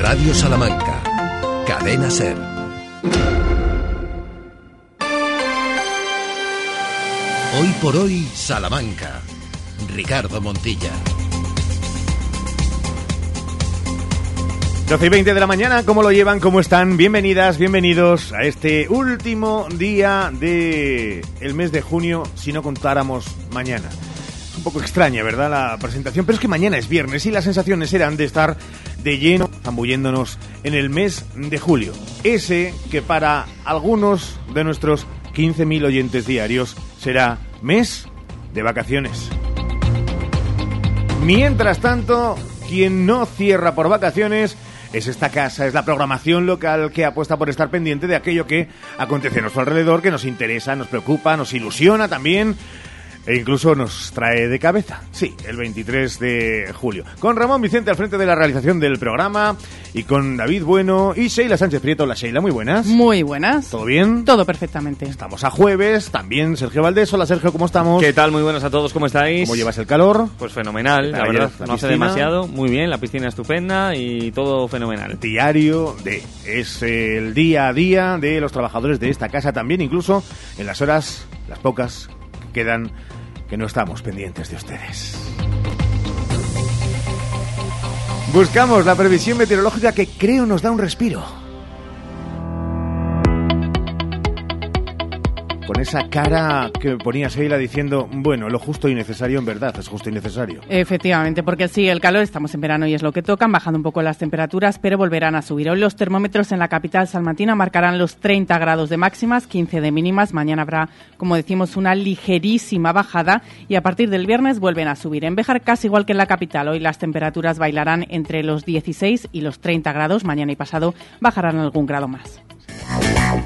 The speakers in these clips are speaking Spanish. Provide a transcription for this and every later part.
Radio Salamanca. Cadena Ser. Hoy por hoy, Salamanca. Ricardo Montilla. 12 y 20 de la mañana, ¿cómo lo llevan? ¿Cómo están? Bienvenidas, bienvenidos a este último día de el mes de junio, si no contáramos mañana. Es un poco extraña, ¿verdad? La presentación, pero es que mañana es viernes y las sensaciones eran de estar de lleno, zambulléndonos en el mes de julio. Ese que para algunos de nuestros 15.000 oyentes diarios será mes de vacaciones. Mientras tanto, quien no cierra por vacaciones es esta casa, es la programación local que apuesta por estar pendiente de aquello que acontece a nuestro alrededor, que nos interesa, nos preocupa, nos ilusiona también e incluso nos trae de cabeza. Sí, el 23 de julio. Con Ramón Vicente al frente de la realización del programa y con David Bueno y Sheila Sánchez Prieto. La Sheila, muy buenas. Muy buenas. ¿Todo bien? Todo perfectamente. Estamos a jueves, también Sergio Valdés. Hola Sergio, ¿cómo estamos? ¿Qué tal? Muy buenas a todos, ¿cómo estáis? ¿Cómo llevas el calor? Pues fenomenal, la verdad. la No hace demasiado, muy bien, la piscina estupenda y todo fenomenal. Diario de. Es el día a día de los trabajadores de esta casa también, incluso en las horas, las pocas que quedan, que no estamos pendientes de ustedes. Buscamos la previsión meteorológica que creo nos da un respiro. Con esa cara que ponía Sheila diciendo, bueno, lo justo y necesario en verdad, es justo y necesario. Efectivamente, porque sí, el calor, estamos en verano y es lo que tocan, bajando un poco las temperaturas, pero volverán a subir. Hoy los termómetros en la capital salmantina marcarán los 30 grados de máximas, 15 de mínimas. Mañana habrá, como decimos, una ligerísima bajada y a partir del viernes vuelven a subir. En Béjar casi igual que en la capital. Hoy las temperaturas bailarán entre los 16 y los 30 grados. Mañana y pasado bajarán algún grado más.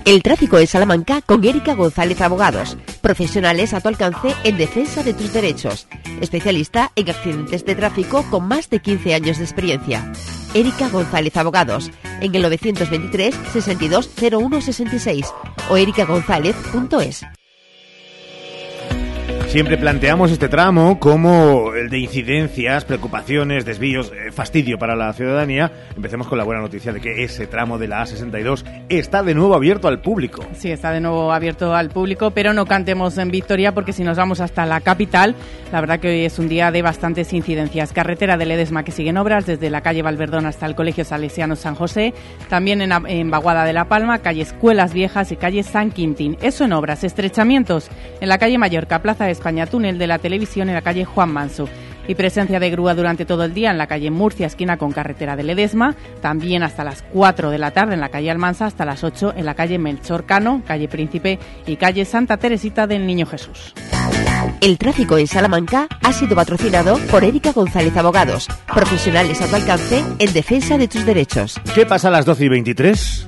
El tráfico en Salamanca con Erika González Abogados. Profesionales a tu alcance en defensa de tus derechos. Especialista en accidentes de tráfico con más de 15 años de experiencia. Erika González Abogados. En el 923 62 01 66 o erikagonzalez.es. Siempre planteamos este tramo como el de incidencias, preocupaciones, desvíos, eh, fastidio para la ciudadanía. Empecemos con la buena noticia de que ese tramo de la A62 está de nuevo abierto al público. Sí, está de nuevo abierto al público, pero no cantemos en victoria porque si nos vamos hasta la capital, la verdad que hoy es un día de bastantes incidencias. Carretera de Ledesma que siguen obras desde la calle Valverdón hasta el Colegio Salesiano San José, también en, Baguada de la Palma, calle Escuelas Viejas y calle San Quintín. Eso en obras, estrechamientos en la calle Mallorca, Plaza de España, túnel de la televisión en la calle Juan Manso y presencia de grúa durante todo el día en la calle Murcia, esquina con carretera de Ledesma, también hasta las 4 de la tarde en la calle Almansa, hasta las 8 en la calle Melchor Cano, calle Príncipe y calle Santa Teresita del Niño Jesús. El tráfico en Salamanca ha sido patrocinado por Erika González Abogados. Profesionales a tu alcance en defensa de tus derechos. ¿Qué pasa a las 12 y 23?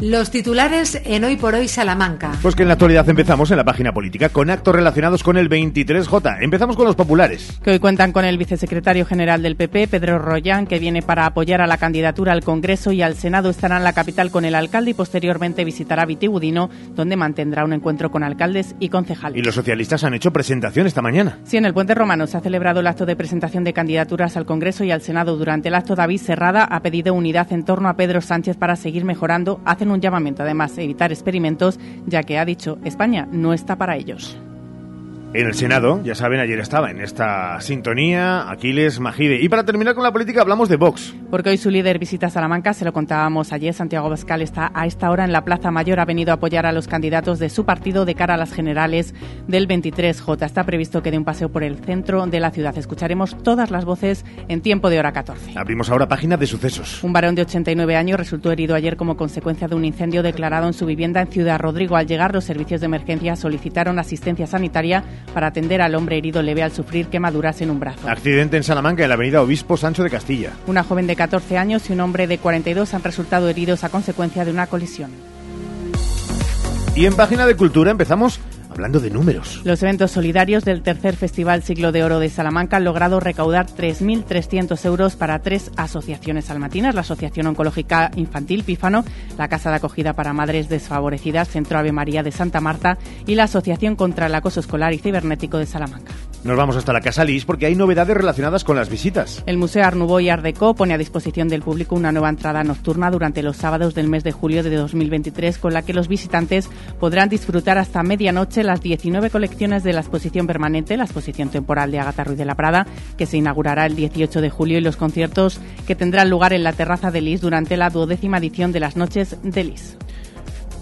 Los titulares en Hoy por Hoy Salamanca. Pues que en la actualidad empezamos en la página política con actos relacionados con el 23J. Empezamos con los populares. Que hoy cuentan con el vicesecretario general del PP, Pedro Rollán, que viene para apoyar a la candidatura al Congreso y al Senado. Estará en la capital con el alcalde y posteriormente visitará Vitigudino, donde mantendrá un encuentro con alcaldes y concejales. Y los socialistas han hecho presentación esta mañana. Sí, en el Puente Romano se ha celebrado el acto de presentación de candidaturas al Congreso y al Senado. Durante el acto, David Serrada ha pedido unidad en torno a Pedro Sánchez para seguir mejorando. Un llamamiento, además, evitar experimentos, ya que ha dicho España no está para ellos. En el Senado, ya saben, ayer estaba en esta sintonía Aquiles Magide. Y para terminar con la política hablamos de Vox. Porque hoy su líder visita Salamanca, se lo contábamos ayer, Santiago Bascal está a esta hora en la Plaza Mayor, ha venido a apoyar a los candidatos de su partido de cara a las generales del 23J. Está previsto que dé un paseo por el centro de la ciudad. Escucharemos todas las voces en tiempo de hora 14. Abrimos ahora página de sucesos. Un varón de 89 años resultó herido ayer como consecuencia de un incendio declarado en su vivienda en Ciudad Rodrigo. Al llegar, los servicios de emergencia solicitaron asistencia sanitaria para atender al hombre herido leve al sufrir quemaduras en un brazo. Accidente en Salamanca, en la avenida Obispo Sancho de Castilla. Una joven de 14 años y un hombre de 42 han resultado heridos a consecuencia de una colisión. Y en página de cultura empezamos hablando de números. Los eventos solidarios del tercer Festival Siglo de Oro de Salamanca han logrado recaudar 3.300 euros para tres asociaciones salmantinas, la Asociación Oncológica Infantil Pífano, la Casa de Acogida para Madres Desfavorecidas, Centro Ave María de Santa Marta y la Asociación contra el Acoso Escolar y Cibernético de Salamanca. Nos vamos hasta la Casa Lis porque hay novedades relacionadas con las visitas. El Museo Nouveau y Art Deco pone a disposición del público una nueva entrada nocturna durante los sábados del mes de julio de 2023 con la que los visitantes podrán disfrutar hasta medianoche las 19 colecciones de la exposición permanente, la exposición temporal de Agatha Ruiz de la Prada, que se inaugurará el 18 de julio y los conciertos que tendrán lugar en la terraza de Lis durante la duodécima edición de las Noches de Lis.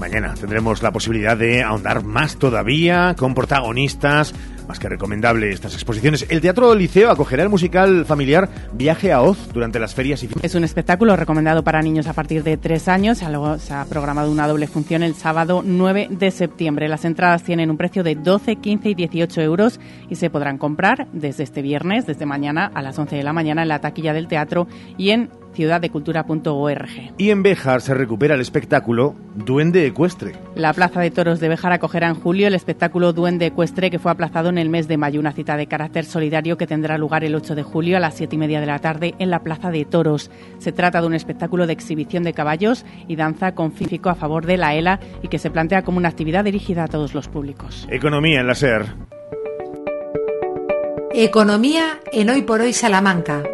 Mañana tendremos la posibilidad de ahondar más todavía con protagonistas. Más que recomendable estas exposiciones. El Teatro del Liceo acogerá el musical familiar Viaje a Oz durante las ferias y Es un espectáculo recomendado para niños a partir de tres años. Se ha programado una doble función el sábado 9 de septiembre. Las entradas tienen un precio de 12, 15 y 18 euros y se podrán comprar desde este viernes, desde mañana a las 11 de la mañana en la taquilla del teatro y en ciudaddecultura.org. Y en Béjar se recupera el espectáculo Duende Ecuestre. La Plaza de Toros de Béjar acogerá en julio el espectáculo Duende Ecuestre que fue aplazado en el mes de mayo, una cita de carácter solidario que tendrá lugar el 8 de julio a las 7 y media de la tarde en la Plaza de Toros. Se trata de un espectáculo de exhibición de caballos y danza con físico a favor de la ELA y que se plantea como una actividad dirigida a todos los públicos. Economía en la SER. Economía en Hoy por Hoy Salamanca.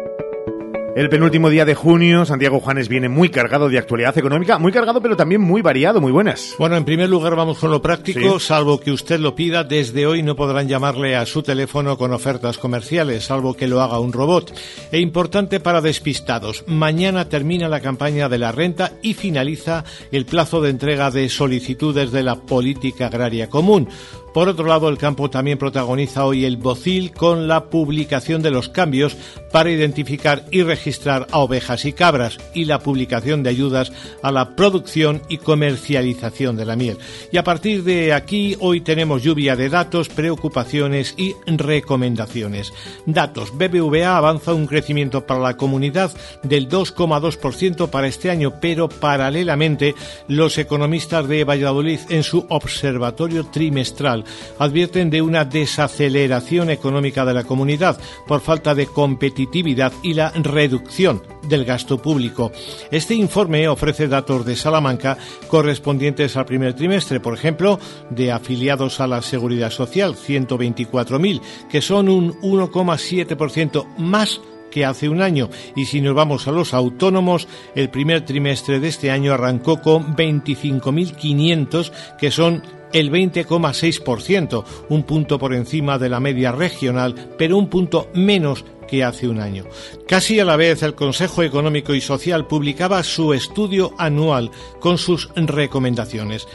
El penúltimo día de junio, Santiago Juanes viene muy cargado de actualidad económica, muy cargado pero también muy variado, muy buenas. Bueno, en primer lugar vamos con lo práctico, salvo que usted lo pida, desde hoy no podrán llamarle a su teléfono con ofertas comerciales, salvo que lo haga un robot. E importante para despistados, mañana termina la campaña de la renta y finaliza el plazo de entrega de solicitudes de la política agraria común. Por otro lado, el campo también protagoniza hoy el bocil con la publicación de los cambios para identificar y registrar a ovejas y cabras y la publicación de ayudas a la producción y comercialización de la miel. Y a partir de aquí, hoy tenemos lluvia de datos, preocupaciones y recomendaciones. Datos. BBVA avanza un crecimiento para la comunidad del 2,2% para este año, pero paralelamente los economistas de Valladolid en su observatorio trimestral advierten de una desaceleración económica de la comunidad por falta de competitividad y la reducción del gasto público. Este informe ofrece datos de Salamanca correspondientes al primer trimestre, por ejemplo, de afiliados a la Seguridad Social, 124.000, que son un 1,7% más que hace un año. Y si nos vamos a los autónomos, el primer trimestre de este año arrancó con 25.500, que son el 20,6%, un punto por encima de la media regional, pero un punto menos que hace un año. Casi a la vez el Consejo Económico y Social publicaba su estudio anual con sus recomendaciones.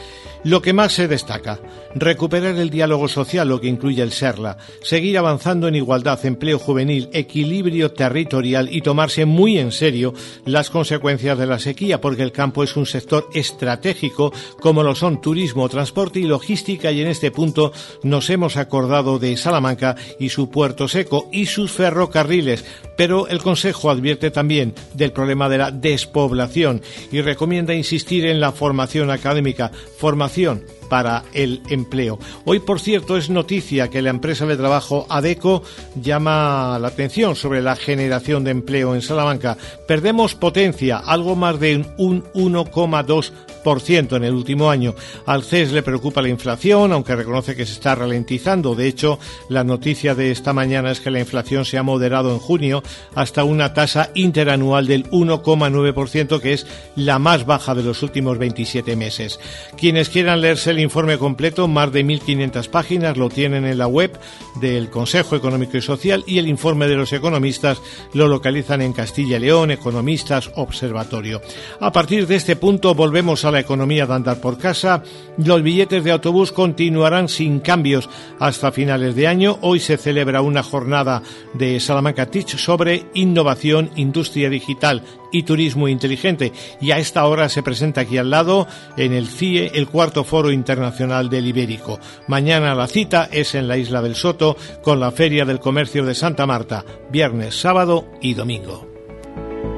Lo que más se destaca, recuperar el diálogo social, lo que incluye el SERLA, seguir avanzando en igualdad, empleo juvenil, equilibrio territorial y tomarse muy en serio las consecuencias de la sequía, porque el campo es un sector estratégico como lo son turismo, transporte y logística y en este punto nos hemos acordado de Salamanca y su puerto seco y sus ferrocarriles, pero el Consejo advierte también del problema de la despoblación y recomienda insistir en la formación académica, formación información para el empleo. Hoy, por cierto, es noticia que la empresa de trabajo ADECO llama la atención sobre la generación de empleo en Salamanca. Perdemos potencia, algo más de un 1,2 en el último año. Al CES le preocupa la inflación, aunque reconoce que se está ralentizando. De hecho, la noticia de esta mañana es que la inflación se ha moderado en junio hasta una tasa interanual del 1,9%, que es la más baja de los últimos 27 meses. Quienes quieran leerse el informe completo, más de 1.500 páginas, lo tienen en la web del Consejo Económico y Social y el informe de los economistas lo localizan en Castilla y León, Economistas Observatorio. A partir de este punto volvemos a la economía de andar por casa. Los billetes de autobús continuarán sin cambios hasta finales de año. Hoy se celebra una jornada de Salamanca Teach sobre innovación, industria digital y turismo inteligente. Y a esta hora se presenta aquí al lado, en el CIE, el cuarto foro internacional del Ibérico. Mañana la cita es en la isla del Soto con la Feria del Comercio de Santa Marta, viernes, sábado y domingo.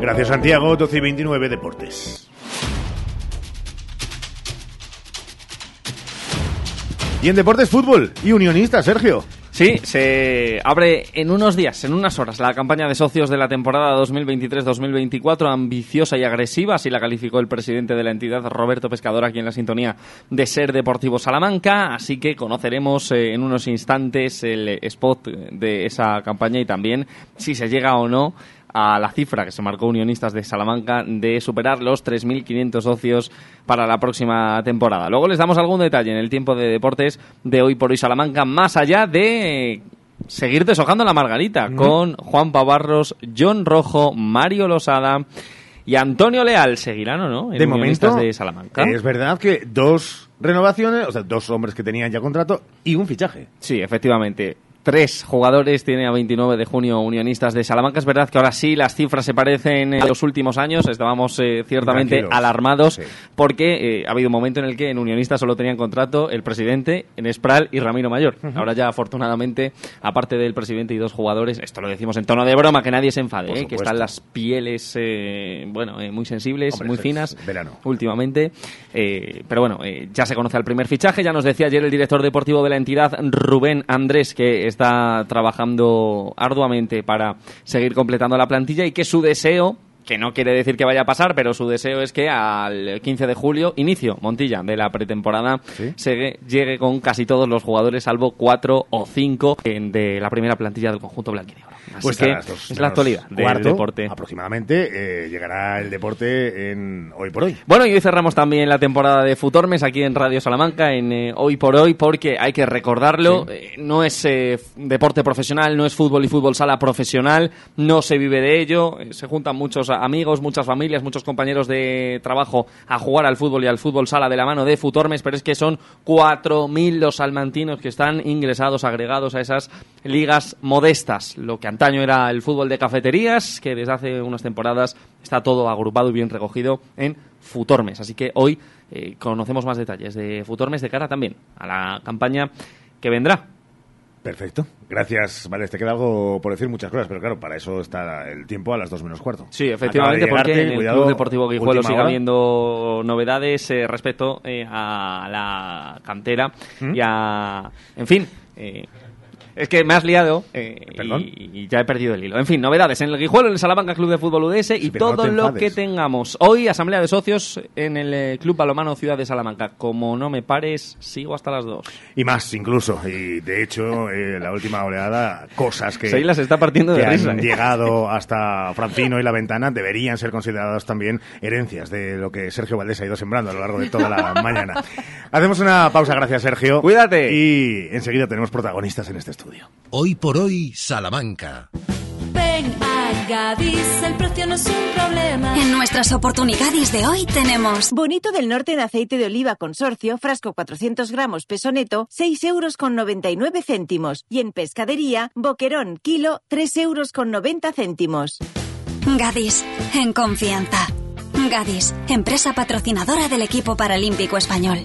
Gracias Santiago, 12 y 29 Deportes. Y en deportes fútbol y unionista, Sergio. Sí, se abre en unos días, en unas horas, la campaña de socios de la temporada 2023-2024, ambiciosa y agresiva, así la calificó el presidente de la entidad, Roberto Pescador, aquí en la sintonía de Ser Deportivo Salamanca, así que conoceremos eh, en unos instantes el spot de esa campaña y también si se llega o no a la cifra que se marcó Unionistas de Salamanca de superar los 3.500 socios para la próxima temporada. Luego les damos algún detalle en el tiempo de deportes de hoy por hoy Salamanca, más allá de seguir deshojando la margarita con Juan Pavarros, John Rojo, Mario Losada y Antonio Leal. ¿Seguirán o no? En de momento, de Salamanca. es verdad que dos renovaciones, o sea, dos hombres que tenían ya contrato y un fichaje. Sí, efectivamente. Tres jugadores tiene a 29 de junio Unionistas de Salamanca. Es verdad que ahora sí las cifras se parecen a los últimos años. Estábamos eh, ciertamente Tranquilos. alarmados Sí. porque eh, ha habido un momento en el que en Unionistas solo tenían contrato el presidente, en Espral y Ramiro Mayor. Ahora ya afortunadamente, aparte del presidente y dos jugadores, esto lo decimos en tono de broma, que nadie se enfade, eh, que están las pieles eh, bueno eh, muy sensibles, Hombre, muy es finas verano. últimamente. Eh, pero bueno, ya se conoce el primer fichaje. Ya nos decía ayer el director deportivo de la entidad, Rubén Andrés, que está trabajando arduamente para seguir completando la plantilla y que su deseo que no quiere decir que vaya a pasar, pero su deseo es que al 15 de julio, inicio, Montilla, de la pretemporada, Sí. se- llegue con casi todos los jugadores, salvo cuatro o cinco de la primera plantilla del conjunto blanquinegro. Así Pues que dos es la actualidad del cuarto, deporte. Aproximadamente eh, llegará el deporte en hoy por hoy. Bueno, y hoy cerramos también la temporada de Futormes aquí en Radio Salamanca, en eh, Hoy por Hoy, porque hay que recordarlo, eh, no es deporte profesional, no es fútbol y fútbol sala profesional, no se vive de ello, se juntan muchos amigos, muchas familias, muchos compañeros de trabajo a jugar al fútbol y al fútbol sala de la mano de Futormes, pero es que son 4.000 los salmantinos que están ingresados, agregados a esas ligas modestas, lo que antaño era el fútbol de cafeterías, que desde hace unas temporadas está todo agrupado y bien recogido en Futormes. Así que hoy eh, conocemos más detalles de Futormes de cara también a la campaña que vendrá. Perfecto. Gracias. Vale, te queda algo por decir muchas cosas, pero claro, para eso está el tiempo a las dos menos cuarto. Sí, efectivamente, porque en el cuidado, Club Deportivo Guijuelo sigue habiendo novedades eh, respecto eh, a la cantera ¿Mm? y a... En fin... eh, es que me has liado eh, y, y ya he perdido el hilo. En fin, novedades en el Guijuelo, en el Salamanca Club de Fútbol UDS y todo lo que tengamos. Hoy, asamblea de socios en el eh, Club Balomano Ciudad de Salamanca. Como no me pares, sigo hasta las dos. Y más, incluso. Y de hecho, eh, la última oleada, cosas que, se está partiendo que de risa. han ¿eh? llegado hasta Francino y la ventana deberían ser consideradas también herencias de lo que Sergio Valdés ha ido sembrando a lo largo de toda la mañana. Hacemos una pausa, gracias Sergio. Cuídate. Y enseguida tenemos protagonistas en este estudio. Hoy por hoy, Salamanca. Ven a Gadis, el precio no es un problema. En nuestras oportunidades de hoy tenemos Bonito del Norte en aceite de oliva consorcio, frasco 400 gramos, peso neto, 6 euros con 99 céntimos. Y en pescadería, boquerón, kilo, 3 euros con 90 céntimos. Gadis, en confianza. Gadis, empresa patrocinadora del equipo paralímpico español.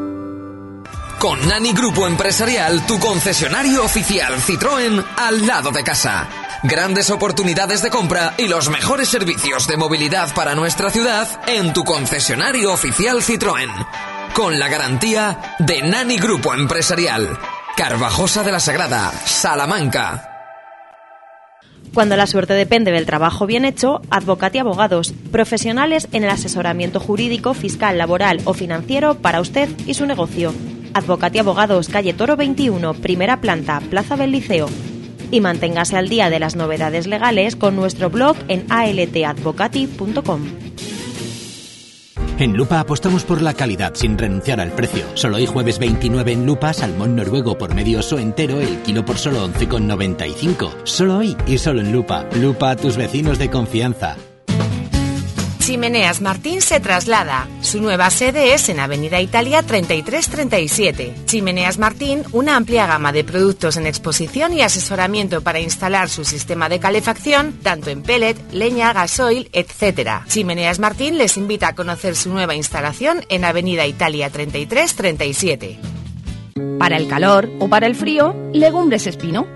Con Nani Grupo Empresarial, tu concesionario oficial Citroën al lado de casa. Grandes oportunidades de compra y los mejores servicios de movilidad para nuestra ciudad en tu concesionario oficial Citroën. Con la garantía de Nani Grupo Empresarial. Carvajosa de la Sagrada, Salamanca. Cuando la suerte depende del trabajo bien hecho, Advocati Abogados, profesionales en el asesoramiento jurídico, fiscal, laboral o financiero para usted y su negocio. Advocati Abogados, calle Toro 21, primera planta, Plaza del Liceo. Y manténgase al día de las novedades legales con nuestro blog en altadvocati.com. En Lupa apostamos por la calidad sin renunciar al precio. Solo hoy jueves 29 en Lupa, salmón noruego por medio oso entero, el kilo por solo 11,95. Solo hoy y solo en Lupa. Lupa a tus vecinos de confianza. Chimeneas Martín se traslada. Su nueva sede es en Avenida Italia 3337. Chimeneas Martín, una amplia gama de productos en exposición y asesoramiento para instalar su sistema de calefacción, tanto en pellet, leña, gasoil, etc. Chimeneas Martín les invita a conocer su nueva instalación en Avenida Italia 3337. Para el calor o para el frío, legumbres espino.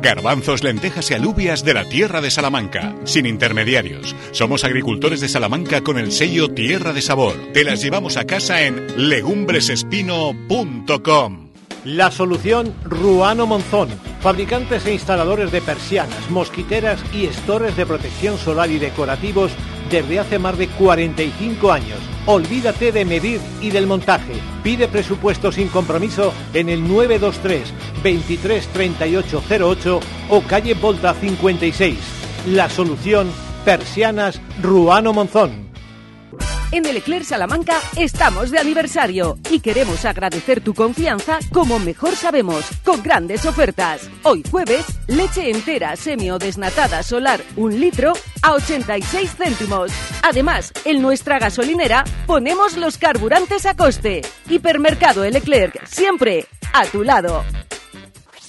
Garbanzos, lentejas y alubias de la tierra de Salamanca, sin intermediarios. Somos agricultores de Salamanca con el sello Tierra de Sabor. Te las llevamos a casa en legumbresespino.com. La solución Ruano Monzón, fabricantes e instaladores de persianas, mosquiteras y estores de protección solar y decorativos desde hace más de 45 años. Olvídate de medir y del montaje. Pide presupuesto sin compromiso en el 923 23 38 08 o calle Volta 56. La solución Persianas Ruano Monzón. En el Eclair Salamanca estamos de aniversario y queremos agradecer tu confianza como mejor sabemos, con grandes ofertas. Hoy jueves, leche entera semi o desnatada solar un litro a 86 céntimos. Además, en nuestra gasolinera ponemos los carburantes a coste. Hipermercado El Eclerc, siempre a tu lado.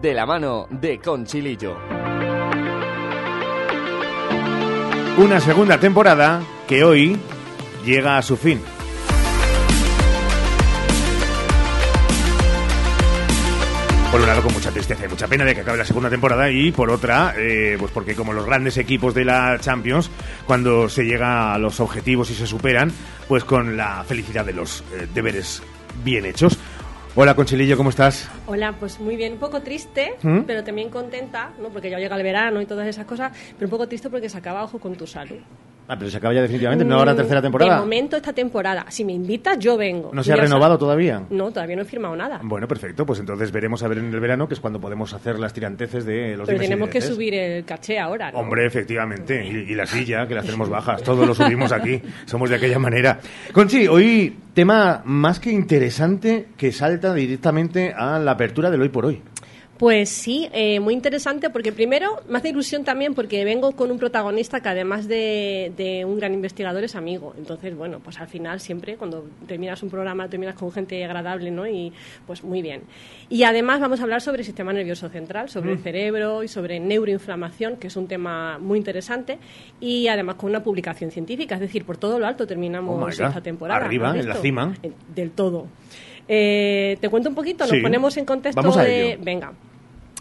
de la mano de Conchilillo. Una segunda temporada que hoy llega a su fin. Por un lado, con mucha tristeza y mucha pena de que acabe la segunda temporada y por otra, eh, pues porque como los grandes equipos de la Champions, cuando se llega a los objetivos y se superan, pues con la felicidad de los eh, deberes bien hechos. Hola Conchilillo, ¿cómo estás? Hola, pues muy bien, un poco triste, ¿Mm? pero también contenta, ¿no? porque ya llega el verano y todas esas cosas, pero un poco triste porque se acaba Ojo con tu salud. Ah, pero se acaba ya definitivamente, no ahora tercera temporada. De momento esta temporada, si me invitas yo vengo. ¿No se ha Ya renovado sabes. todavía? No, todavía no he firmado nada. Bueno, perfecto, pues entonces veremos a ver en el verano, que es cuando podemos hacer las tiranteces de los Pero tenemos que subir el caché ahora. ¿no? Hombre, efectivamente, y, y la silla, que la tenemos bajas, todos lo subimos aquí, somos de aquella manera. Conchi, hoy tema más que interesante que salta directamente a la apertura del hoy por hoy. Pues sí, eh, muy interesante porque primero me hace ilusión también porque vengo con un protagonista que además de, de un gran investigador es amigo. Entonces, bueno, pues al final siempre cuando terminas un programa terminas con gente agradable, ¿no? Y pues muy bien. Y además vamos a hablar sobre el sistema nervioso central, sobre el Mm. cerebro y sobre neuroinflamación, que es un tema muy interesante. Y además con una publicación científica, es decir, por todo lo alto terminamos Oh esta temporada. Arriba, en la cima. Eh, Del todo. Eh, ¿Te cuento un poquito? Nos Sí. ponemos en contexto Vamos a de... Venga.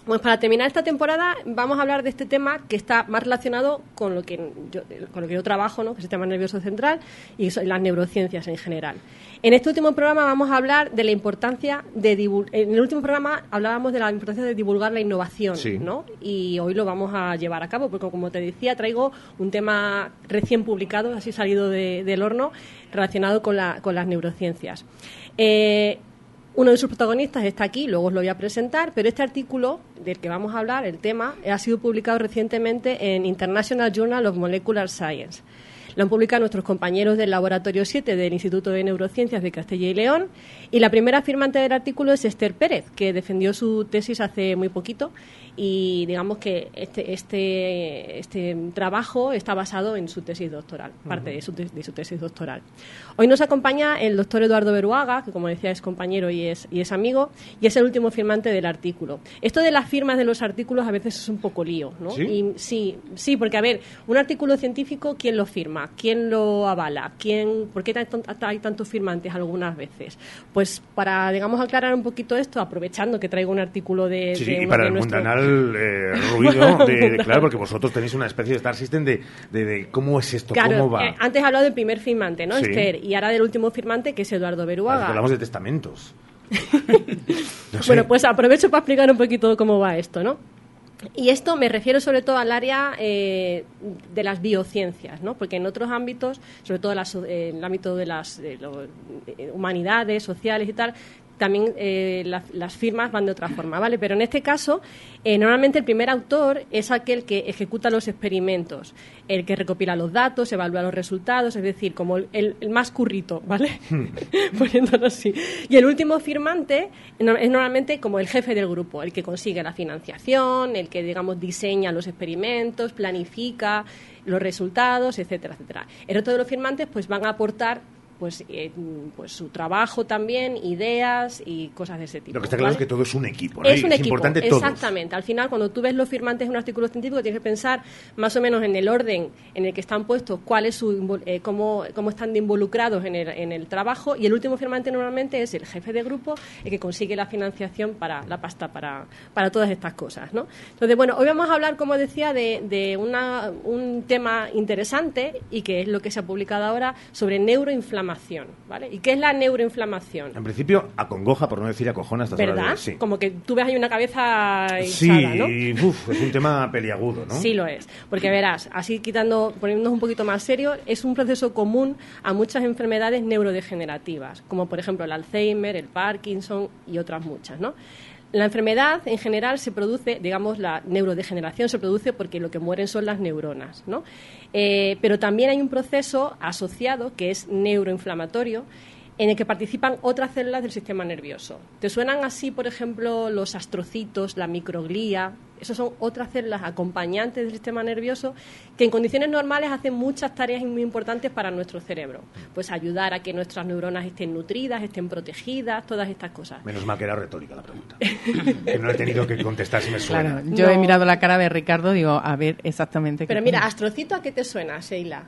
Pues para terminar esta temporada vamos a hablar de este tema que está más relacionado con lo que yo, con lo que yo trabajo, ¿no? que es el sistema nervioso central y las neurociencias en general. En este último programa vamos a hablar de la importancia de divul- en el último programa hablábamos de la importancia de divulgar la innovación, Sí. ¿no? Y hoy lo vamos a llevar a cabo porque como te decía traigo un tema recién publicado, así salido de- del horno, relacionado con, la- con las neurociencias. Eh, uno de sus protagonistas está aquí, luego os lo voy a presentar, pero este artículo del que vamos a hablar, el tema, ha sido publicado recientemente en International Journal of Molecular Science. Lo han publicado nuestros compañeros del Laboratorio 7 del Instituto de Neurociencias de Castilla y León. Y la primera firmante del artículo es Esther Pérez, que defendió su tesis hace muy poquito. Y digamos que este, este, este trabajo está basado en su tesis doctoral, parte de su, de su tesis doctoral. Hoy nos acompaña el doctor Eduardo Beruaga, que como decía es compañero y es, y es amigo, y es el último firmante del artículo. Esto de las firmas de los artículos a veces es un poco lío, ¿no? ¿Sí? Y sí, sí, porque a ver, un artículo científico, ¿quién lo firma? ¿Quién lo avala? ¿Quién, ¿Por qué hay tantos firmantes algunas veces? Pues para, digamos, aclarar un poquito esto, aprovechando que traigo un artículo de... Sí, y para el mundanal eh, ruido, de, claro, porque vosotros tenéis una especie de Star System de, de, cómo es esto, cómo va. Eh, antes he hablado del primer firmante, ¿no, Esther? Y ahora del último firmante, que es Eduardo Beruaga. hablamos de testamentos. Bueno, pues aprovecho para explicar un poquito cómo va esto, ¿no? Y esto me refiero sobre todo al área eh, de las biociencias, ¿no? porque en otros ámbitos, sobre todo en el ámbito de las humanidades, sociales y tal, también eh, las firmas van de otra forma, ¿vale? Pero en este caso, eh, normalmente el primer autor es aquel que ejecuta los experimentos, el que recopila los datos, evalúa los resultados, es decir, como el, más currito, ¿vale? Hmm. Poniéndolo así. Y el último firmante es normalmente como el jefe del grupo, el que consigue la financiación, el que, digamos, diseña los experimentos, planifica los resultados, etcétera, etcétera. El resto de los firmantes pues van a aportar pues, eh, pues su trabajo también, ideas y cosas de ese tipo. Lo que está claro es que todo es un equipo, Es un equipo, importante exactamente. Al final, cuando tú ves los firmantes de un artículo científico, tienes que pensar más o menos en el orden en el que están puestos, cuál es su, eh, cómo, cómo están involucrados en el, en el trabajo, y el último firmante normalmente es el jefe de grupo, el que consigue la financiación para la pasta para, para todas estas cosas, ¿no? Entonces, bueno, hoy vamos a hablar, como decía, de, de una, un tema interesante y que es lo que se ha publicado ahora sobre neuroinflamación ¿vale? ¿Y qué es la neuroinflamación? En principio, acongoja, por no decir acojona, hasta ¿Verdad? Sí. Como que tú ves ahí una cabeza Sí, es un tema peliagudo, ¿no? Sí lo es. Porque verás, así quitando, poniéndonos un poquito más serio, es un proceso común a muchas enfermedades neurodegenerativas, como por ejemplo el Alzheimer, el Parkinson y otras muchas, ¿no? La enfermedad en general se produce, digamos, la neurodegeneración se produce porque lo que mueren son las neuronas, ¿no? Eh, pero también hay un proceso asociado que es neuroinflamatorio en el que participan otras células del sistema nervioso. ¿Te suenan así, por ejemplo, los astrocitos, la microglía? Esas son otras células acompañantes del sistema nervioso que en condiciones normales hacen muchas tareas muy importantes para nuestro cerebro. Pues ayudar a que nuestras neuronas estén nutridas, estén protegidas, todas estas cosas. Menos mal que era retórica la pregunta. que no he tenido que contestar si me suena. Claro, yo he mirado la cara de Ricardo y digo, a ver exactamente Pero mira, astrocito, ¿a qué te suena, Sheila?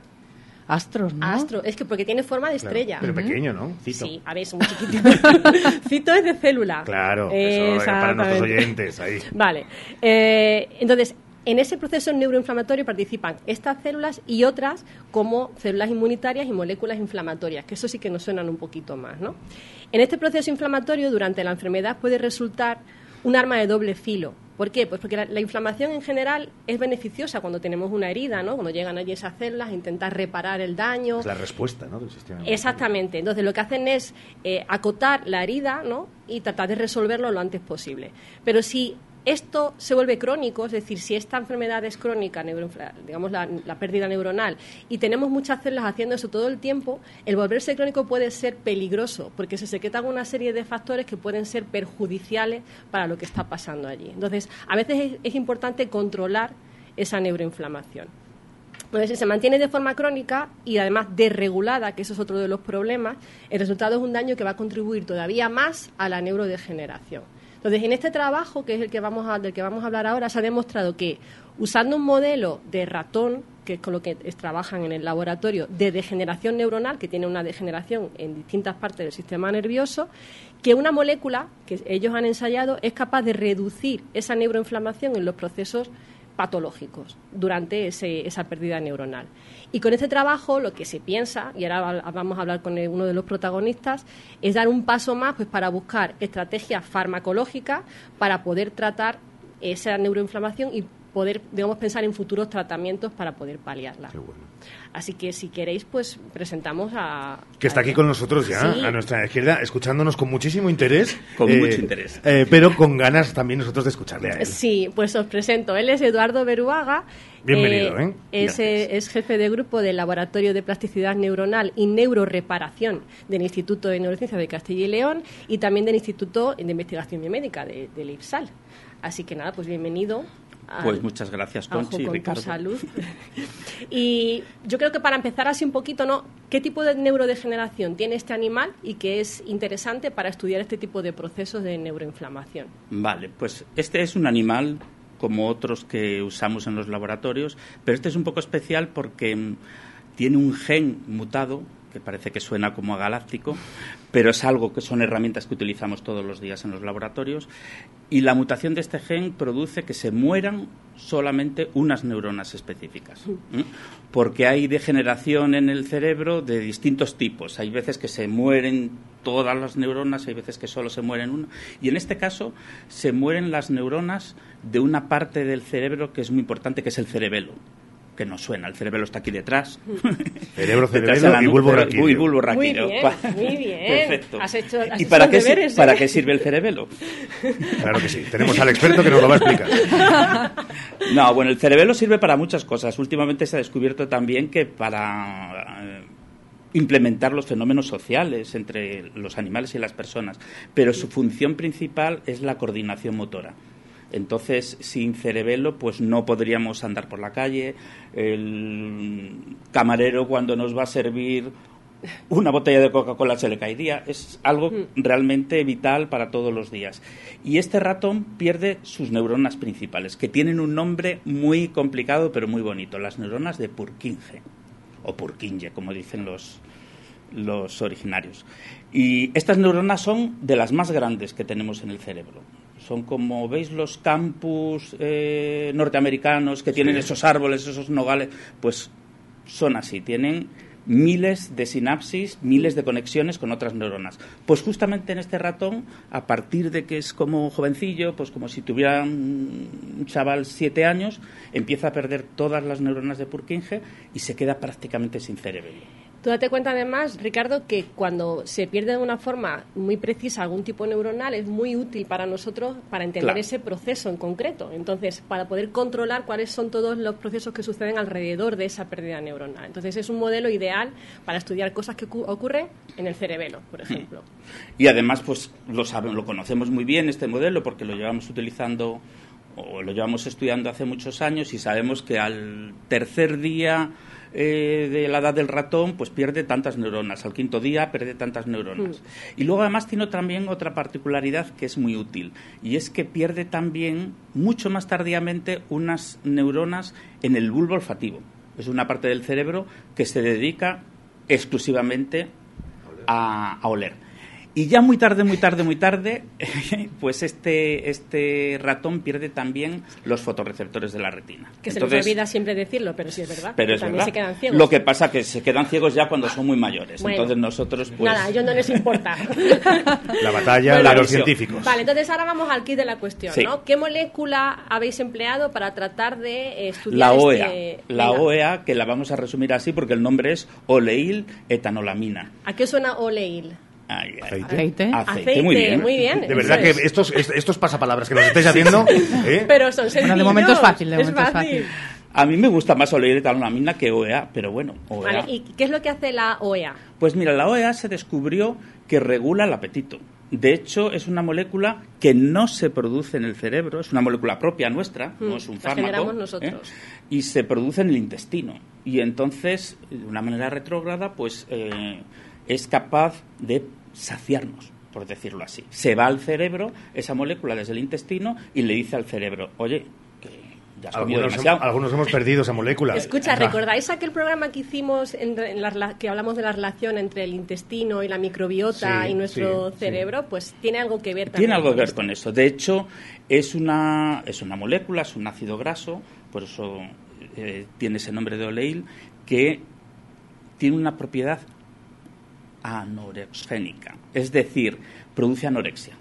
Astros, ¿no? Astro, es que porque tiene forma de estrella. pero pequeño, ¿no? Cito. Sí, a ver, es muy chiquitito. Cito es de célula. Claro, eso es para nuestros oyentes ahí. Vale. Eh, entonces, en ese proceso neuroinflamatorio participan estas células y otras como células inmunitarias y moléculas inflamatorias, que eso sí que nos suenan un poquito más, ¿no? En este proceso inflamatorio, durante la enfermedad, puede resultar un arma de doble filo. ¿Por qué? Pues porque la, inflamación en general es beneficiosa cuando tenemos una herida, ¿no? Cuando llegan allí esas células intentar reparar el daño. Es la respuesta, ¿no? Del sistema. Exactamente. Entonces lo que hacen es eh, acotar la herida, ¿no? Y tratar de resolverlo lo antes posible. Pero si esto se vuelve crónico, es decir, si esta enfermedad es crónica, digamos la, pérdida neuronal, y tenemos muchas células haciendo eso todo el tiempo, el volverse crónico puede ser peligroso, porque se secretan una serie de factores que pueden ser perjudiciales para lo que está pasando allí. Entonces, a veces es, importante controlar esa neuroinflamación. Entonces, si se mantiene de forma crónica y además desregulada, que eso es otro de los problemas, el resultado es un daño que va a contribuir todavía más a la neurodegeneración. Entonces, en este trabajo, que es el que vamos a, del que vamos a hablar ahora, se ha demostrado que usando un modelo de ratón, que es con lo que trabajan en el laboratorio, de degeneración neuronal, que tiene una degeneración en distintas partes del sistema nervioso, que una molécula que ellos han ensayado es capaz de reducir esa neuroinflamación en los procesos patológicos durante esa pérdida neuronal. Y con este trabajo lo que se piensa, y ahora vamos a hablar con uno de los protagonistas, es dar un paso más pues, para buscar estrategias farmacológicas para poder tratar esa neuroinflamación y poder, digamos, pensar en futuros tratamientos para poder paliarla. Así que si queréis, pues presentamos a... Que está aquí con nosotros ya, a nuestra izquierda, escuchándonos con muchísimo interés. Con mucho eh, interés. Eh, pero con ganas también nosotros de escucharle a él. Sí, pues os presento. Él es Eduardo Beruaga. Bienvenido, ¿eh? Es, es, jefe de grupo del Laboratorio de Plasticidad Neuronal y Neuroreparación del Instituto de Neurociencia de Castilla y León y también del Instituto de Investigación Biomédica de, del IPSAL. Así que nada, pues bienvenido. Pues muchas gracias, Conchi y Ricardo. salud. y yo creo que para empezar así un poquito, ¿no? ¿Qué tipo de neurodegeneración tiene este animal y qué es interesante para estudiar este tipo de procesos de neuroinflamación? Vale, pues este es un animal como otros que usamos en los laboratorios, pero este es un poco especial porque mm, tiene un gen mutado que parece que suena como a galáctico, pero es algo que son herramientas que utilizamos todos los días en los laboratorios. Y la mutación de este gen produce que se mueran solamente unas neuronas específicas. ¿eh? Porque hay degeneración en el cerebro de distintos tipos. Hay veces que se mueren todas las neuronas, hay veces que solo se mueren una. Y en este caso se mueren las neuronas de una parte del cerebro que es muy importante, que es el cerebelo que no suena. El cerebelo está aquí detrás. Cerebro, la y bulbo raquídeo. bulbo Muy bien, muy bien. Perfecto. Has hecho, has ¿Y hecho para qué, deberes, ¿eh? para qué sirve el cerebelo? Claro que sí. Tenemos al experto que nos lo va a explicar. No, bueno, el cerebelo sirve para muchas cosas. Últimamente se ha descubierto también que para eh, implementar los fenómenos sociales entre los animales y las personas, pero su función principal es la coordinación motora. Entonces, sin cerebelo, pues no podríamos andar por la calle. El camarero, cuando nos va a servir una botella de Coca-Cola, se le caería. Es algo realmente vital para todos los días. Y este ratón pierde sus neuronas principales, que tienen un nombre muy complicado, pero muy bonito: las neuronas de Purkinje, o Purkinje, como dicen los, los originarios. Y estas neuronas son de las más grandes que tenemos en el cerebro. Son como, ¿veis los campus eh, norteamericanos que tienen esos árboles, esos nogales? Pues son así, tienen miles de sinapsis, miles de conexiones con otras neuronas. Pues justamente en este ratón, a partir de que es como jovencillo, pues como si tuviera un chaval siete años, empieza a perder todas las neuronas de Purkinje y se queda prácticamente sin cerebelo. Tú date cuenta además, Ricardo, que cuando se pierde de una forma muy precisa algún tipo neuronal es muy útil para nosotros para entender Claro. ese proceso en concreto. Entonces, para poder controlar cuáles son todos los procesos que suceden alrededor de esa pérdida neuronal. Entonces, es un modelo ideal para estudiar cosas que ocu- ocurren en el cerebelo, por ejemplo. Y además, pues lo sabemos, lo conocemos muy bien este modelo porque lo llevamos utilizando o lo llevamos estudiando hace muchos años y sabemos que al tercer día eh, de la edad del ratón, pues pierde tantas neuronas. Al quinto día pierde tantas neuronas. Y luego además tiene también otra particularidad que es muy útil y es que pierde también mucho más tardíamente unas neuronas en el bulbo olfativo. Es una parte del cerebro que se dedica exclusivamente a, a oler. Y ya muy tarde, muy tarde, muy tarde, pues este, este ratón pierde también los fotorreceptores de la retina. Que se nos olvida siempre decirlo, pero sí es verdad. pero es también verdad. se quedan ciegos. Lo que pasa que se quedan ciegos ya cuando son muy mayores. Bueno. Entonces nosotros pues Nada, a ellos no les importa. La batalla Bueno, de los científicos. Vale, entonces ahora vamos al kit de la cuestión, Sí. ¿no? ¿Qué molécula habéis empleado para tratar de eh, estudiar la OEA, este... la Venga, OEA que la vamos a resumir así porque el nombre es oleil etanolamina. ¿A qué suena oleil? Ay, ay, Aceite. Aceite. Aceite, muy bien. muy bien. De verdad que es. estos, est- estos pasapalabras que nos estáis haciendo, ¿eh? Pero son sencillos. Bueno, de momento es fácil, de es momento es fácil. fácil. A mí me gusta más oleil etanolamina que OEA, pero bueno, OEA. Vale, ¿y qué es lo que hace la OEA? Pues mira, la OEA se descubrió que regula el apetito. De hecho, es una molécula que no se produce en el cerebro, es una molécula propia nuestra, no Mm, es un fármaco. generamos nosotros. ¿eh? Y se produce en el intestino. Y entonces, de una manera retrógrada, pues eh, es capaz de saciarnos, por decirlo así. Se va al cerebro esa molécula desde el intestino y le dice al cerebro, oye, que ya has comido Algunos, demasiado. hem- algunos hemos perdido esa molécula. Escucha, ¿recordáis aquel programa que hicimos en, en la que hablamos de la relación entre el intestino y la microbiota Sí, y nuestro sí, sí. cerebro? Pues tiene algo que ver también. Tiene algo que ver esto. con eso. De hecho, es una, es una molécula, es un ácido graso, por eso eh, tiene ese nombre de oleil, que tiene una propiedad anorexgénica. Es decir, produce anorexia.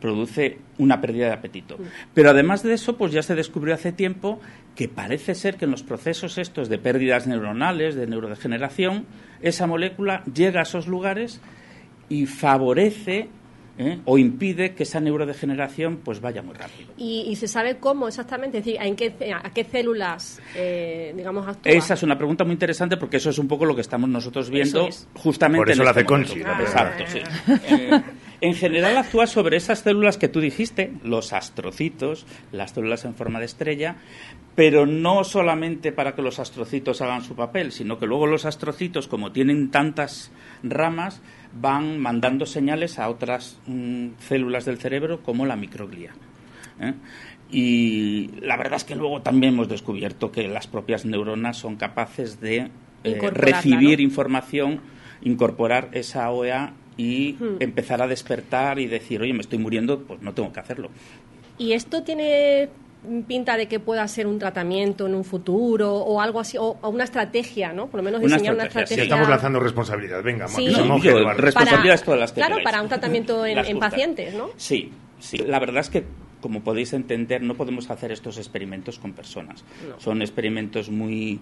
Produce una pérdida de apetito. Pero además de eso, pues ya se descubrió hace tiempo que parece ser que en los procesos estos de pérdidas neuronales, de neurodegeneración, esa molécula llega a esos lugares y favorece ¿eh? o impide que esa neurodegeneración pues vaya muy rápido. ¿Y, y se sabe cómo exactamente? Es decir, ¿en qué, ¿a qué células, eh, digamos, actúa? Esa es una pregunta muy interesante porque eso es un poco lo que estamos nosotros viendo es. justamente Por eso en la este hace Conchi, la Exacto, sí. Eh, en general actúa sobre esas células que tú dijiste, los astrocitos, las células en forma de estrella, pero no solamente para que los astrocitos hagan su papel, sino que luego los astrocitos, como tienen tantas ramas, van mandando señales a otras mm, células del cerebro como la microglia. ¿eh? Y la verdad es que luego también hemos descubierto que las propias neuronas son capaces de eh, recibir ¿no? información, incorporar esa OEA y Hmm. empezar a despertar y decir, oye, me estoy muriendo, pues no tengo que hacerlo. ¿Y esto tiene pinta de que pueda ser un tratamiento en un futuro o algo así, o, o una estrategia, ¿no? Por lo menos Una diseñar una estrategia, sí. Estamos lanzando responsabilidad. Venga, Sí. que se moje, yo- responsabilidades todas las que Claro, queráis. para un tratamiento en, pacientes, ¿no? Sí, sí. La verdad es que, como podéis entender, no podemos hacer estos experimentos con personas. No. Son experimentos muy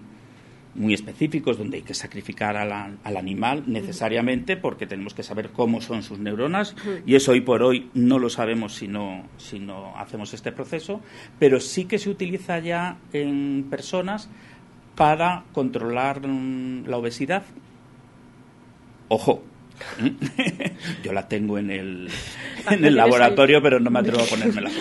muy específicos donde hay que sacrificar la- al animal necesariamente porque tenemos que saber cómo son sus neuronas y eso hoy por hoy no lo sabemos si no, si no hacemos este proceso, pero sí que se utiliza ya en personas para controlar mm, la obesidad. Ojo, yo la tengo en el, en el laboratorio, pero no me atrevo a ponérmela.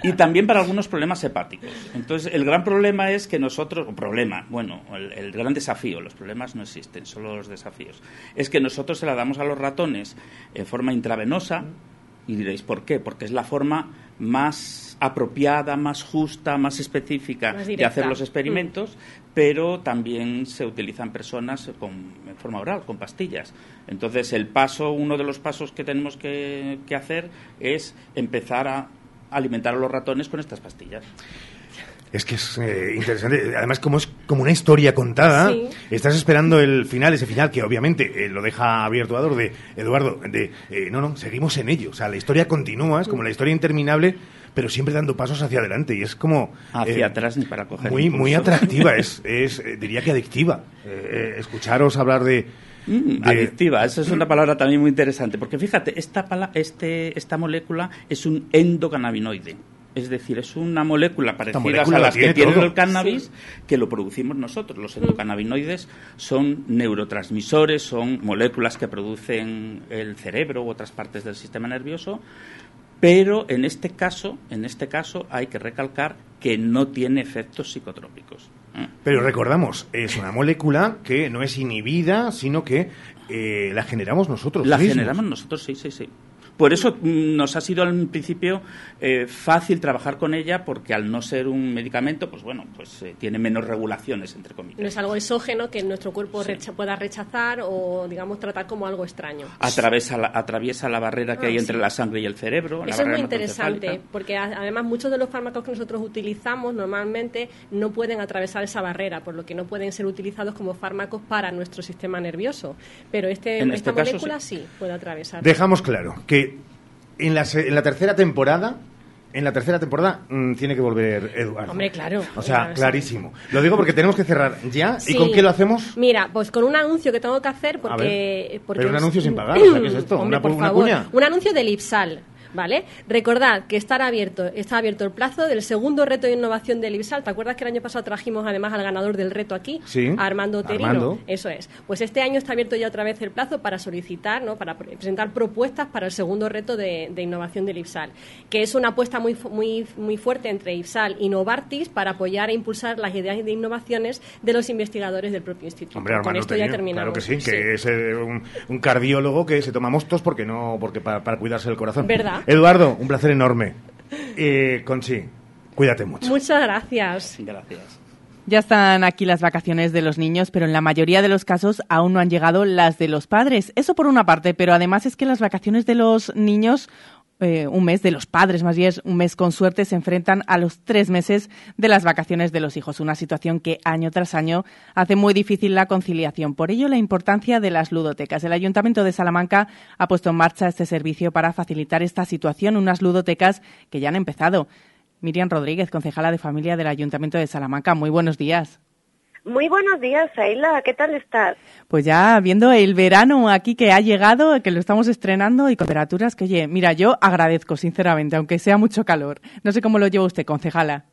Y también para algunos problemas hepáticos. Entonces, el gran problema es que nosotros, o problema, bueno, el, el gran desafío, los problemas no existen, solo los desafíos, es que nosotros se la damos a los ratones en forma intravenosa, y diréis, ¿por qué? Porque es la forma más apropiada, más justa, más específica Más de hacer los experimentos, pero también se utilizan personas con, en forma oral, con pastillas. Entonces, el paso, uno de los pasos que tenemos que, que hacer es empezar a alimentar a los ratones con estas pastillas. Es que es eh, interesante. Además, como es como una historia contada, Sí. estás esperando el final, ese final que obviamente eh, lo deja abierto Ador de Eduardo. De eh, no, no, seguimos en ello. O sea, la historia continúa, es como la historia interminable, pero siempre dando pasos hacia adelante. Y es como. Hacia eh, atrás ni para coger Muy, muy atractiva, es, es eh, diría que adictiva. Eh, escucharos hablar de. Mm, de- Adictiva, esa es una palabra también muy interesante, porque fíjate, esta, pala- este, esta molécula es un endocannabinoide. Es decir, es una molécula parecida molécula a la las que tiene el cannabis, que lo producimos nosotros. Los endocannabinoides son neurotransmisores, son moléculas que producen el cerebro u otras partes del sistema nervioso, pero en este caso, en este caso hay que recalcar que no tiene efectos psicotrópicos. ¿eh? Pero recordamos, es una molécula que no es inhibida, sino que eh, la generamos nosotros. La mismos. generamos nosotros, sí, sí, sí. Por eso mm, nos ha sido al principio eh, fácil trabajar con ella, porque al no ser un medicamento, pues bueno, pues eh, tiene menos regulaciones, entre comillas. No es algo exógeno que nuestro cuerpo recha- pueda rechazar o, digamos, tratar como algo extraño. Atraviesa la, atraviesa la barrera que Ah, hay entre sí. la sangre y el cerebro. la Eso es muy interesante, porque a- además muchos de los fármacos que nosotros utilizamos normalmente no pueden atravesar esa barrera, por lo que no pueden ser utilizados como fármacos para nuestro sistema nervioso. Pero este, En esta este caso, molécula sí. puede atravesar. Dejamos claro que en la, en la tercera temporada, en la tercera temporada mm, tiene que volver Eduardo. Hombre, claro. O sea, Claro, clarísimo. Lo digo porque tenemos que cerrar ya. Sí. ¿Y con qué lo hacemos? Mira, pues con un anuncio que tengo que hacer porque... ver. porque Pero un anuncio sin pagar, o sea, ¿qué es esto? Hombre, ¿Una por pu- una favor. cuña? Un anuncio del IPSAL. ¿Vale? Recordad que estará abierto, está abierto el plazo del segundo reto de innovación del IPSAL. ¿Te acuerdas que el año pasado trajimos además al ganador del reto aquí? Sí. A Armando Terino. Armando. Eso es. Pues este año está abierto ya otra vez el plazo para solicitar, ¿no? para pre- presentar propuestas para el segundo reto de, de innovación del IPSAL, que es una apuesta muy, muy, muy fuerte entre IPSAL y Novartis para apoyar e impulsar las ideas de innovaciones de los investigadores del propio instituto. Hombre, Con Armando esto ya terminamos. Claro que sí, que es eh, un, un cardiólogo que se toma mostos porque no, porque para, para cuidarse del corazón. ¿Verdad? Eduardo, un placer enorme. Eh, Conchi, cuídate mucho. Muchas gracias. Gracias. Ya están aquí las vacaciones de los niños, pero en la mayoría de los casos aún no han llegado las de los padres. Eso por una parte, pero además es que las vacaciones de los niños, eh, un mes de los padres más bien, un mes con suerte, se enfrentan a los tres meses de las vacaciones de los hijos. Una situación que año tras año hace muy difícil la conciliación. Por ello, la importancia de las ludotecas. El Ayuntamiento de Salamanca ha puesto en marcha este servicio para facilitar esta situación, unas ludotecas que ya han empezado. Miriam Rodríguez, concejala de familia del Ayuntamiento de Salamanca. Muy buenos días. Muy buenos días, Aila. ¿Qué tal estás? Pues ya viendo el verano aquí que ha llegado, que lo estamos estrenando y con temperaturas que, oye, mira, yo agradezco sinceramente, aunque sea mucho calor. No sé cómo lo lleva usted, concejala.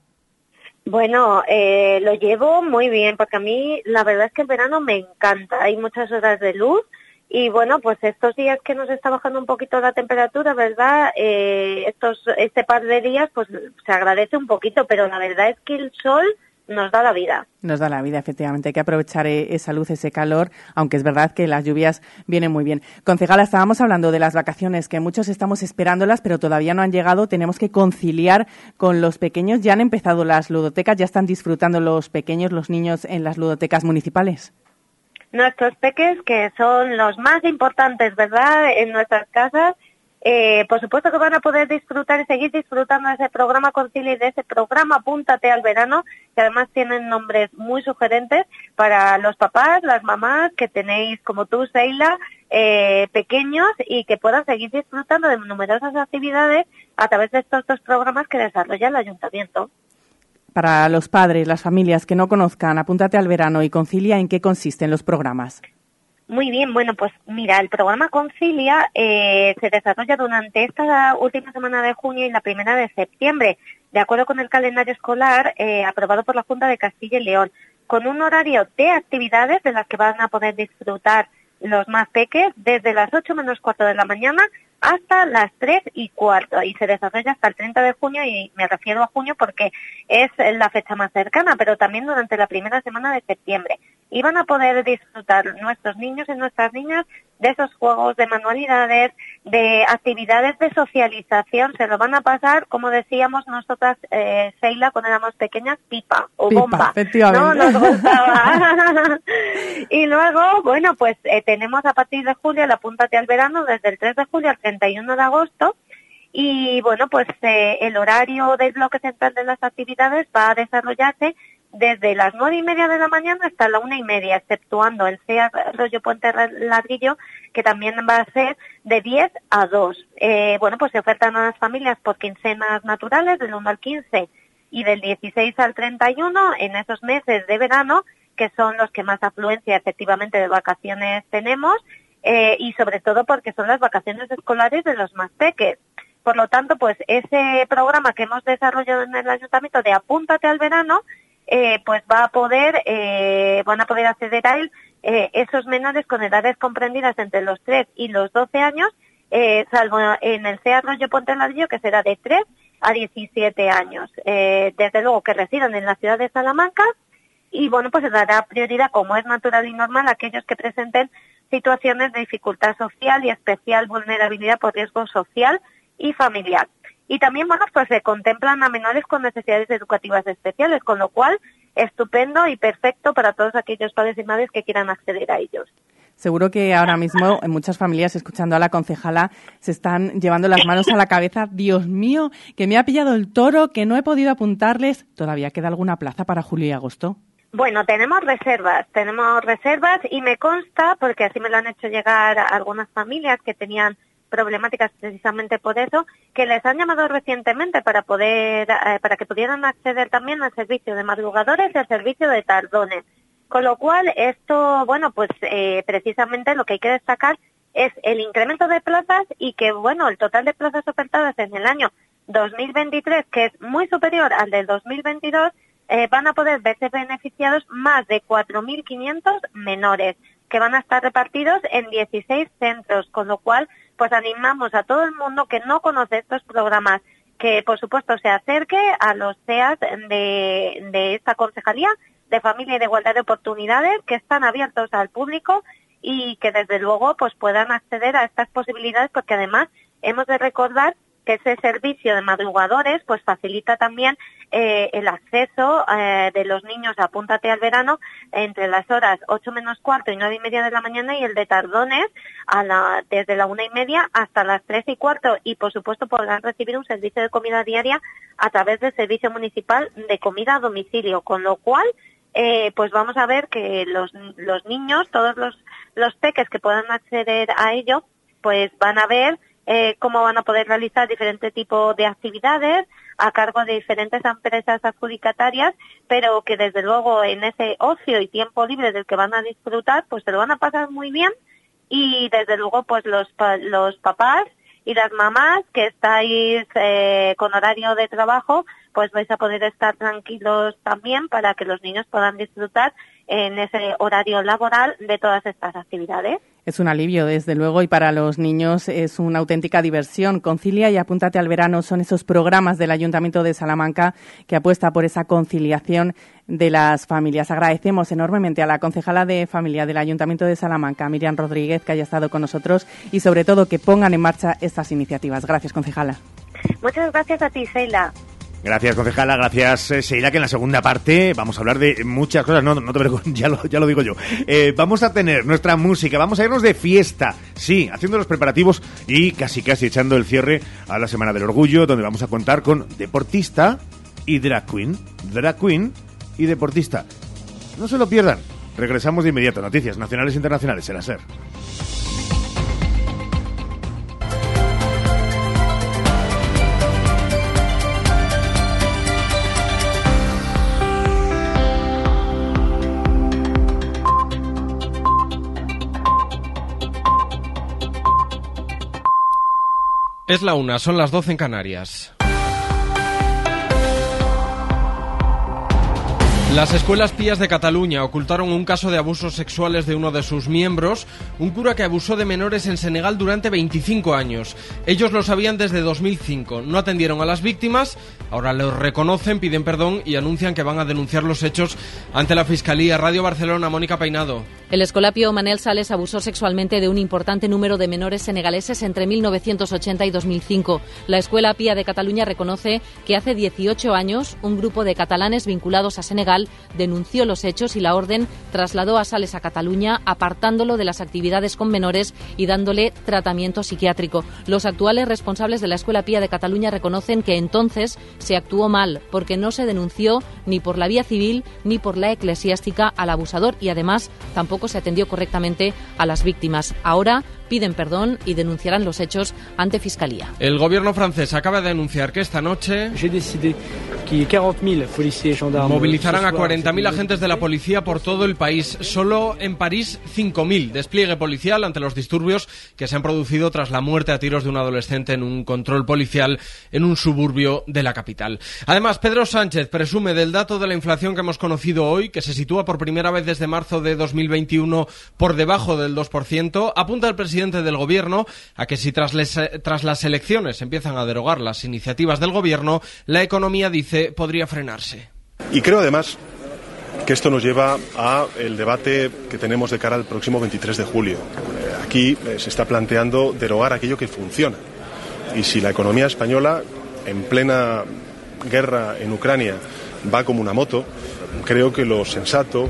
Bueno, eh, lo llevo muy bien, porque a mí la verdad es que el verano me encanta. Hay muchas horas de luz y bueno, pues estos días que nos está bajando un poquito la temperatura, ¿verdad? Eh, estos, este par de días, pues se agradece un poquito, pero la verdad es que el sol nos da la vida. Nos da la vida, efectivamente. Hay que aprovechar eh, esa luz, ese calor, aunque es verdad que las lluvias vienen muy bien. Concejala, estábamos hablando de las vacaciones, que muchos estamos esperándolas, pero todavía no han llegado. Tenemos que conciliar con los pequeños. Ya han empezado las ludotecas, ya están disfrutando los pequeños, los niños en las ludotecas municipales. Nuestros peques, que son los más importantes, ¿verdad?, en nuestras casas, eh, por supuesto que van a poder disfrutar y seguir disfrutando de ese programa Concilia y de ese programa Apúntate al Verano, que además tienen nombres muy sugerentes para los papás, las mamás que tenéis como tú, Seila, eh, pequeños y que puedan seguir disfrutando de numerosas actividades a través de estos dos programas que desarrolla el ayuntamiento. Para los padres, las familias que no conozcan, apúntate al verano y concilia en qué consisten los programas. Muy bien, bueno, pues mira, el programa Concilia eh, se desarrolla durante esta última semana de junio y la primera de septiembre, de acuerdo con el calendario escolar eh, aprobado por la Junta de Castilla y León, con un horario de actividades de las que van a poder disfrutar los más peques desde las 8 menos cuarto de la mañana hasta las 3 y cuarto. Y se desarrolla hasta el 30 de junio y me refiero a junio porque es la fecha más cercana, pero también durante la primera semana de septiembre y van a poder disfrutar nuestros niños y nuestras niñas de esos juegos, de manualidades, de actividades de socialización. Se lo van a pasar, como decíamos nosotras, eh, Seila, cuando éramos pequeñas, pipa o bomba. No nos gustaba. y luego, bueno, pues eh, tenemos a partir de julio la Apúntate al Verano, desde el 3 de julio al 31 de agosto. Y bueno, pues eh, el horario del bloque central de las actividades va a desarrollarse desde las nueve y media de la mañana hasta la una y media, exceptuando el CEA Rollo Puente Ladrillo, que también va a ser de 10 a 2. Eh, bueno, pues se ofertan a las familias por quincenas naturales del 1 al 15 y del 16 al 31 en esos meses de verano, que son los que más afluencia efectivamente de vacaciones tenemos, eh, y sobre todo porque son las vacaciones escolares de los más peques. Por lo tanto, pues ese programa que hemos desarrollado en el ayuntamiento de Apúntate al verano, eh, pues va a poder, eh, van a poder acceder a él eh, esos menores con edades comprendidas entre los 3 y los 12 años, salvo en el CEA Arroyo Ponte Ladrillo, que será de 3 a 17 años. desde luego que residen en la ciudad de Salamanca y bueno, pues se dará prioridad, como es natural y normal, a aquellos que presenten situaciones de dificultad social y especial vulnerabilidad por riesgo social y familiar. Y también, bueno, pues se contemplan a menores con necesidades educativas especiales, con lo cual estupendo y perfecto para todos aquellos padres y madres que quieran acceder a ellos. Seguro que ahora mismo en muchas familias, escuchando a la concejala, se están llevando las manos a la cabeza. Dios mío, que me ha pillado el toro, que no he podido apuntarles. ¿Todavía queda alguna plaza para julio y agosto? Bueno, tenemos reservas, tenemos reservas y me consta, porque así me lo han hecho llegar algunas familias que tenían problemáticas precisamente por eso, que les han llamado recientemente para poder, eh, para que pudieran acceder también al servicio de madrugadores y al servicio de tardones. Con lo cual, esto, bueno, pues eh, precisamente lo que hay que destacar es el incremento de plazas y que, bueno, el total de plazas ofertadas en el año 2023, que es muy superior al del 2022, eh, van a poder verse beneficiados más de 4.500 menores que van a estar repartidos en 16 centros, con lo cual pues animamos a todo el mundo que no conoce estos programas que por supuesto se acerque a los CEAS de, de esta concejalía de familia y de igualdad de oportunidades que están abiertos al público y que desde luego pues puedan acceder a estas posibilidades porque además hemos de recordar ese servicio de madrugadores pues facilita también eh, el acceso eh, de los niños a Apúntate al Verano entre las horas 8 menos cuarto y 9 y media de la mañana y el de tardones a la, desde la una y media hasta las 3 y cuarto. Y por supuesto podrán recibir un servicio de comida diaria a través del servicio municipal de comida a domicilio, con lo cual eh, pues vamos a ver que los, los niños, todos los, los peques que puedan acceder a ello, pues van a ver eh, cómo van a poder realizar diferentes tipos de actividades a cargo de diferentes empresas adjudicatarias, pero que desde luego en ese ocio y tiempo libre del que van a disfrutar, pues se lo van a pasar muy bien y desde luego pues los, los papás y las mamás que estáis eh, con horario de trabajo, pues vais a poder estar tranquilos también para que los niños puedan disfrutar en ese horario laboral de todas estas actividades. Es un alivio, desde luego, y para los niños es una auténtica diversión. Concilia y Apúntate al Verano son esos programas del Ayuntamiento de Salamanca que apuesta por esa conciliación de las familias. Agradecemos enormemente a la concejala de familia del Ayuntamiento de Salamanca, Miriam Rodríguez, que haya estado con nosotros y, sobre todo, que pongan en marcha estas iniciativas. Gracias, concejala. Muchas gracias a ti, Sheila. Gracias, concejala. Gracias, eh, Sheila, que en la segunda parte vamos a hablar de muchas cosas. No, no te preocupes, ya lo, ya lo digo yo. Eh, vamos a tener nuestra música, vamos a irnos de fiesta. Sí, haciendo los preparativos y casi casi echando el cierre a la Semana del Orgullo, donde vamos a contar con deportista y drag queen. Drag queen y deportista. No se lo pierdan. Regresamos de inmediato. Noticias nacionales e internacionales en la SER. Es la una, son las 12 en Canarias. Las escuelas pías de Cataluña ocultaron un caso de abusos sexuales de uno de sus miembros, un cura que abusó de menores en Senegal durante 25 años. Ellos lo sabían desde 2005, no atendieron a las víctimas, ahora los reconocen, piden perdón y anuncian que van a denunciar los hechos ante la Fiscalía. Radio Barcelona, Mónica Peinado. El escolapio Manel Sales abusó sexualmente de un importante número de menores senegaleses entre 1980 y 2005. La Escuela Pía de Cataluña reconoce que hace 18 años un grupo de catalanes vinculados a Senegal denunció los hechos y la orden trasladó a Sales a Cataluña, apartándolo de las actividades con menores y dándole tratamiento psiquiátrico. Los actuales responsables de la Escuela Pía de Cataluña reconocen que entonces se actuó mal, porque no se denunció ni por la vía civil ni por la eclesiástica al abusador y además tampoco se atendió correctamente a las víctimas. Ahora piden perdón y denunciarán los hechos ante Fiscalía. El gobierno francés acaba de anunciar que esta noche movilizarán a 40.000 agentes de la policía por todo el país. Solo en París 5.000 despliegue policial ante los disturbios que se han producido tras la muerte a tiros de un adolescente en un control policial en un suburbio de la capital. Además, Pedro Sánchez presume del dato de la inflación que hemos conocido hoy, que se sitúa por primera vez desde marzo de 2021 por debajo del 2%. Apunta el presidente del gobierno a que si tras, las elecciones empiezan a derogar las iniciativas del gobierno, la economía, dice, podría frenarse. Y creo además que esto nos lleva a el debate que tenemos de cara al próximo 23 de julio. Aquí eh, se está planteando derogar aquello que funciona. Y si la economía española, en plena guerra en Ucrania, va como una moto, creo que lo sensato,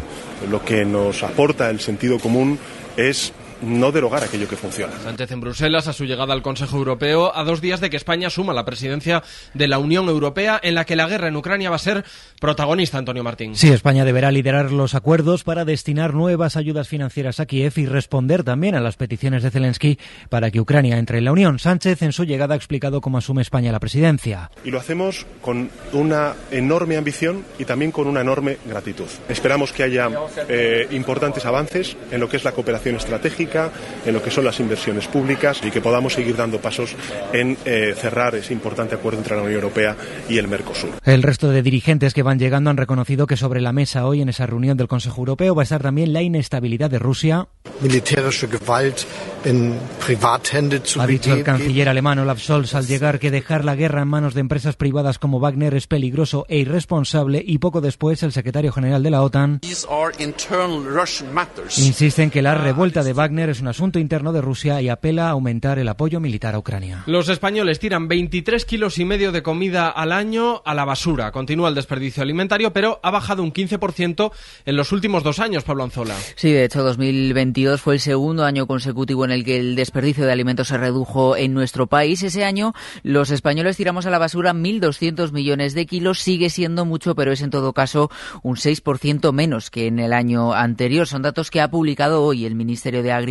lo que nos aporta el sentido común es no derogar aquello que funciona. Sánchez en Bruselas a su llegada al Consejo Europeo a dos días de que España asuma la presidencia de la Unión Europea en la que la guerra en Ucrania va a ser protagonista, Antonio Martín. Sí, España deberá liderar los acuerdos para destinar nuevas ayudas financieras a Kiev y responder también a las peticiones de Zelensky para que Ucrania entre en la Unión. Sánchez en su llegada ha explicado cómo asume España la presidencia. Y lo hacemos con una enorme ambición y también con una enorme gratitud. Esperamos que haya eh, importantes avances en lo que es la cooperación estratégica, en lo que son las inversiones públicas y que podamos seguir dando pasos en eh, cerrar ese importante acuerdo entre la Unión Europea y el Mercosur. El resto de dirigentes que van llegando han reconocido que sobre la mesa hoy en esa reunión del Consejo Europeo va a estar también la inestabilidad de Rusia. Ha dicho el canciller alemán Olaf Scholz al llegar que dejar la guerra en manos de empresas privadas como Wagner es peligroso e irresponsable y poco después el secretario general de la OTAN insiste en que la revuelta de Wagner es un asunto interno de Rusia y apela a aumentar el apoyo militar a Ucrania. Los españoles tiran 23 kilos y medio de comida al año a la basura. Continúa el desperdicio alimentario, pero ha bajado un 15% en los últimos dos años, Pablo Anzola. Sí, de hecho, 2022 fue el segundo año consecutivo en el que el desperdicio de alimentos se redujo en nuestro país. Ese año los españoles tiramos a la basura 1.200 millones de kilos. Sigue siendo mucho, pero es en todo caso un 6% menos que en el año anterior. Son datos que ha publicado hoy el Ministerio de Agricultura,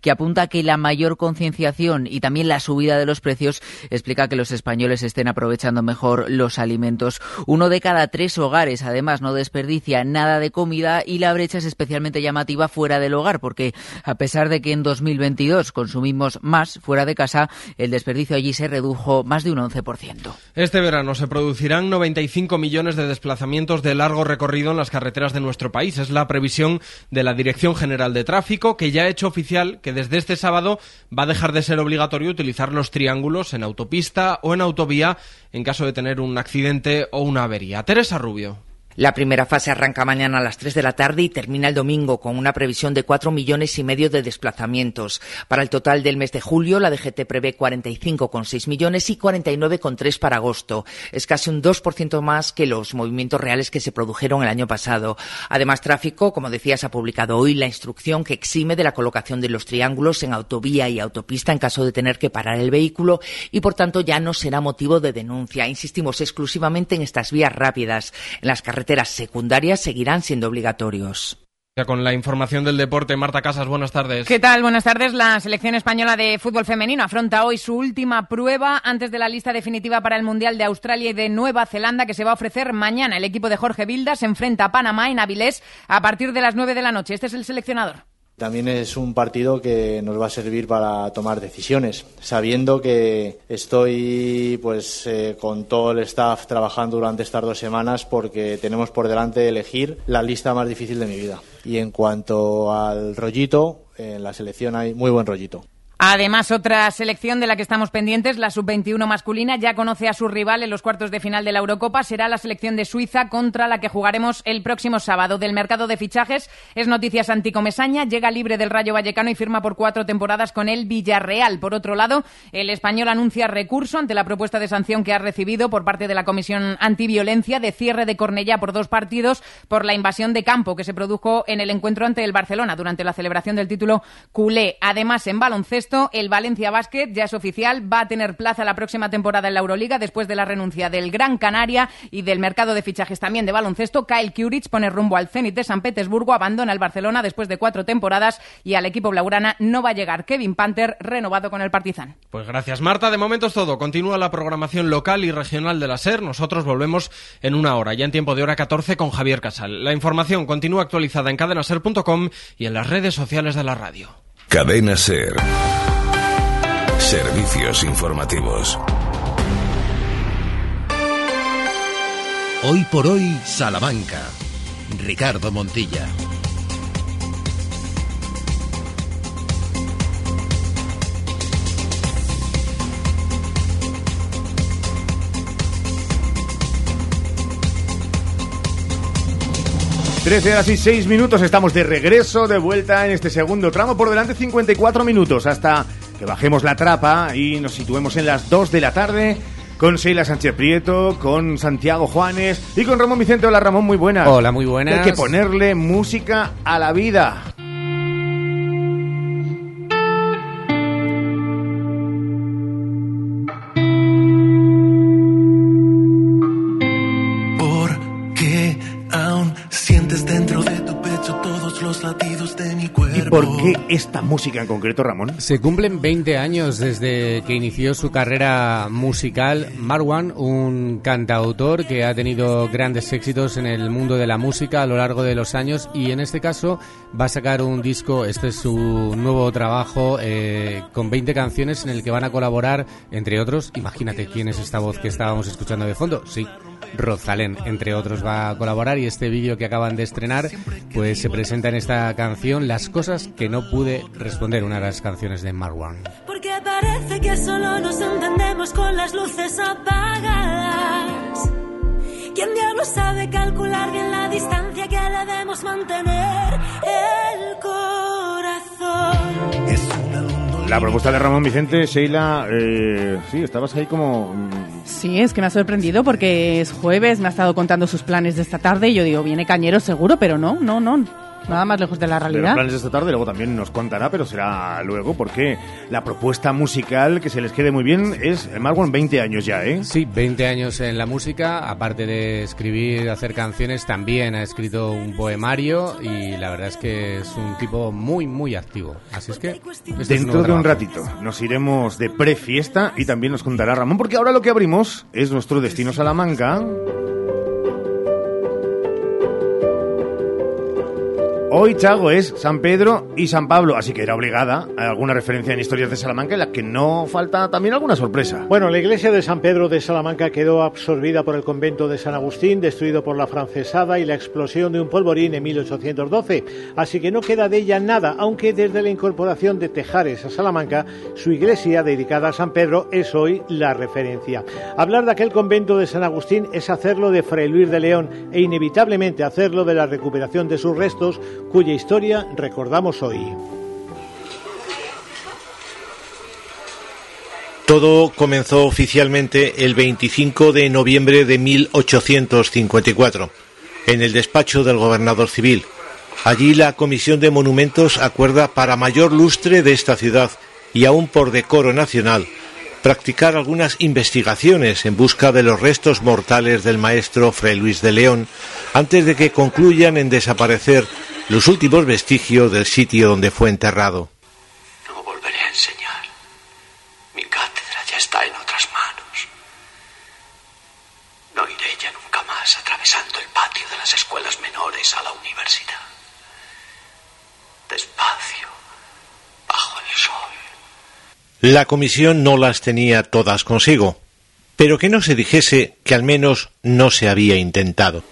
que apunta que la mayor concienciación y también la subida de los precios explica que los españoles estén aprovechando mejor los alimentos. Uno de cada tres hogares, además, no desperdicia nada de comida y la brecha es especialmente llamativa fuera del hogar, porque a pesar de que en 2022 consumimos más fuera de casa, el desperdicio allí se redujo más de un 11%. Este verano se producirán 95 millones de desplazamientos de largo recorrido en las carreteras de nuestro país. Es la previsión de la Dirección General de Tráfico, que ya ya ha hecho oficial que desde este sábado va a dejar de ser obligatorio utilizar los triángulos en autopista o en autovía en caso de tener un accidente o una avería. Teresa Rubio. La primera fase arranca mañana a las 3 de la tarde y termina el domingo con una previsión de 4 millones y medio de desplazamientos. Para el total del mes de julio, la DGT prevé 45,6 millones y 49,3 para agosto. Es casi un 2% más que los movimientos reales que se produjeron el año pasado. Además, tráfico, como decías, ha publicado hoy la instrucción que exime de la colocación de los triángulos en autovía y autopista en caso de tener que parar el vehículo y, por tanto, ya no será motivo de denuncia. Insistimos exclusivamente en estas vías rápidas. En las carreteras secundarias seguirán siendo obligatorios. Ya con la información del deporte, Marta Casas, buenas tardes. ¿Qué tal? Buenas tardes. La selección española de fútbol femenino afronta hoy su última prueba antes de la lista definitiva para el Mundial de Australia y de Nueva Zelanda que se va a ofrecer mañana. El equipo de Jorge Vilda se enfrenta a Panamá en Avilés a partir de las 9 de la noche. Este es el seleccionador. También es un partido que nos va a servir para tomar decisiones, sabiendo que estoy pues eh, con todo el staff trabajando durante estas dos semanas porque tenemos por delante elegir la lista más difícil de mi vida. Y en cuanto al rollito, en la selección hay muy buen rollito. Además, otra selección de la que estamos pendientes, la sub-21 masculina, ya conoce a su rival en los cuartos de final de la Eurocopa. Será la selección de Suiza contra la que jugaremos el próximo sábado. Del mercado de fichajes es noticias anticomesaña. Llega libre del Rayo Vallecano y firma por cuatro temporadas con el Villarreal. Por otro lado, el español anuncia recurso ante la propuesta de sanción que ha recibido por parte de la Comisión Antiviolencia de cierre de Cornellá por dos partidos por la invasión de campo que se produjo en el encuentro ante el Barcelona durante la celebración del título culé. Además, en baloncesto, el Valencia Basket ya es oficial, va a tener plaza la próxima temporada en la Euroliga después de la renuncia del Gran Canaria y del mercado de fichajes también de baloncesto. Kyle Kuric pone rumbo al Zenit de San Petersburgo, abandona el Barcelona después de cuatro temporadas y al equipo blaugrana no va a llegar Kevin Panther, renovado con el Partizan. Pues gracias Marta, de momento es todo. Continúa la programación local y regional de la SER. Nosotros volvemos en una hora, ya en tiempo de hora 14 con Javier Casal. La información continúa actualizada en cadenaser.com y en las redes sociales de la radio. Cadena Ser. Servicios informativos. Hoy por hoy, Salamanca. Ricardo Montilla. Trece horas y seis minutos, estamos de regreso, de vuelta en este segundo tramo. Por delante 54 minutos hasta que bajemos la trapa y nos situemos en las 2 de la tarde con Sheila Sánchez Prieto, con Santiago Juanes y con Ramón Vicente. Hola Ramón, muy buenas. Hola, muy buenas. Hay que ponerle música a la vida. Por qué esta música en concreto, Ramón? Se cumplen 20 años desde que inició su carrera musical. Marwan, un cantautor que ha tenido grandes éxitos en el mundo de la música a lo largo de los años y en este caso va a sacar un disco, este es su nuevo trabajo, eh, con 20 canciones en el que van a colaborar, entre otros, imagínate quién es esta voz que estábamos escuchando de fondo, sí, Rosalén, entre otros, va a colaborar y este vídeo que acaban de estrenar, pues se presenta en esta canción Las cosas que no pude responder, una de las canciones de Marwan. Porque parece que solo nos entendemos con las luces apagadas. ¿Quién diablo sabe calcular bien la distancia que debemos mantener el corazón? La propuesta de Ramón Vicente, Sheila, eh, sí, estabas ahí como... mm, Sí, es que me ha sorprendido porque es jueves, me ha estado contando sus planes de esta tarde y yo digo, viene cañero seguro, pero no, no, no. Nada más lejos de la de los realidad. planes de esta tarde, luego también nos contará, pero será luego, porque la propuesta musical que se les quede muy bien es Marwan 20 años ya, ¿eh? Sí, 20 años en la música, aparte de escribir, hacer canciones, también ha escrito un poemario y la verdad es que es un tipo muy, muy activo. Así es que... este es Dentro nuevo de un trabajo. ratito nos iremos de prefiesta y también nos contará Ramón, porque ahora lo que abrimos es nuestro destino Salamanca. Hoy, Chago, es San Pedro y San Pablo, así que era obligada alguna referencia en historias de Salamanca en la que no falta también alguna sorpresa. Bueno, la iglesia de San Pedro de Salamanca quedó absorbida por el convento de San Agustín, destruido por la francesada y la explosión de un polvorín en 1812, así que no queda de ella nada, aunque desde la incorporación de Tejares a Salamanca, su iglesia dedicada a San Pedro es hoy la referencia. Hablar de aquel convento de San Agustín es hacerlo de Fray Luis de León e inevitablemente hacerlo de la recuperación de sus restos cuya historia recordamos hoy. Todo comenzó oficialmente el 25 de noviembre de 1854, en el despacho del gobernador civil. Allí la Comisión de Monumentos acuerda para mayor lustre de esta ciudad y aún por decoro nacional practicar algunas investigaciones en busca de los restos mortales del maestro Fray Luis de León antes de que concluyan en desaparecer los últimos vestigios del sitio donde fue enterrado. No volveré a enseñar. Mi cátedra ya está en otras manos. No iré ya nunca más atravesando el patio de las escuelas menores a la universidad. Despacio, bajo el sol. La comisión no las tenía todas consigo, pero que no se dijese que al menos no se había intentado.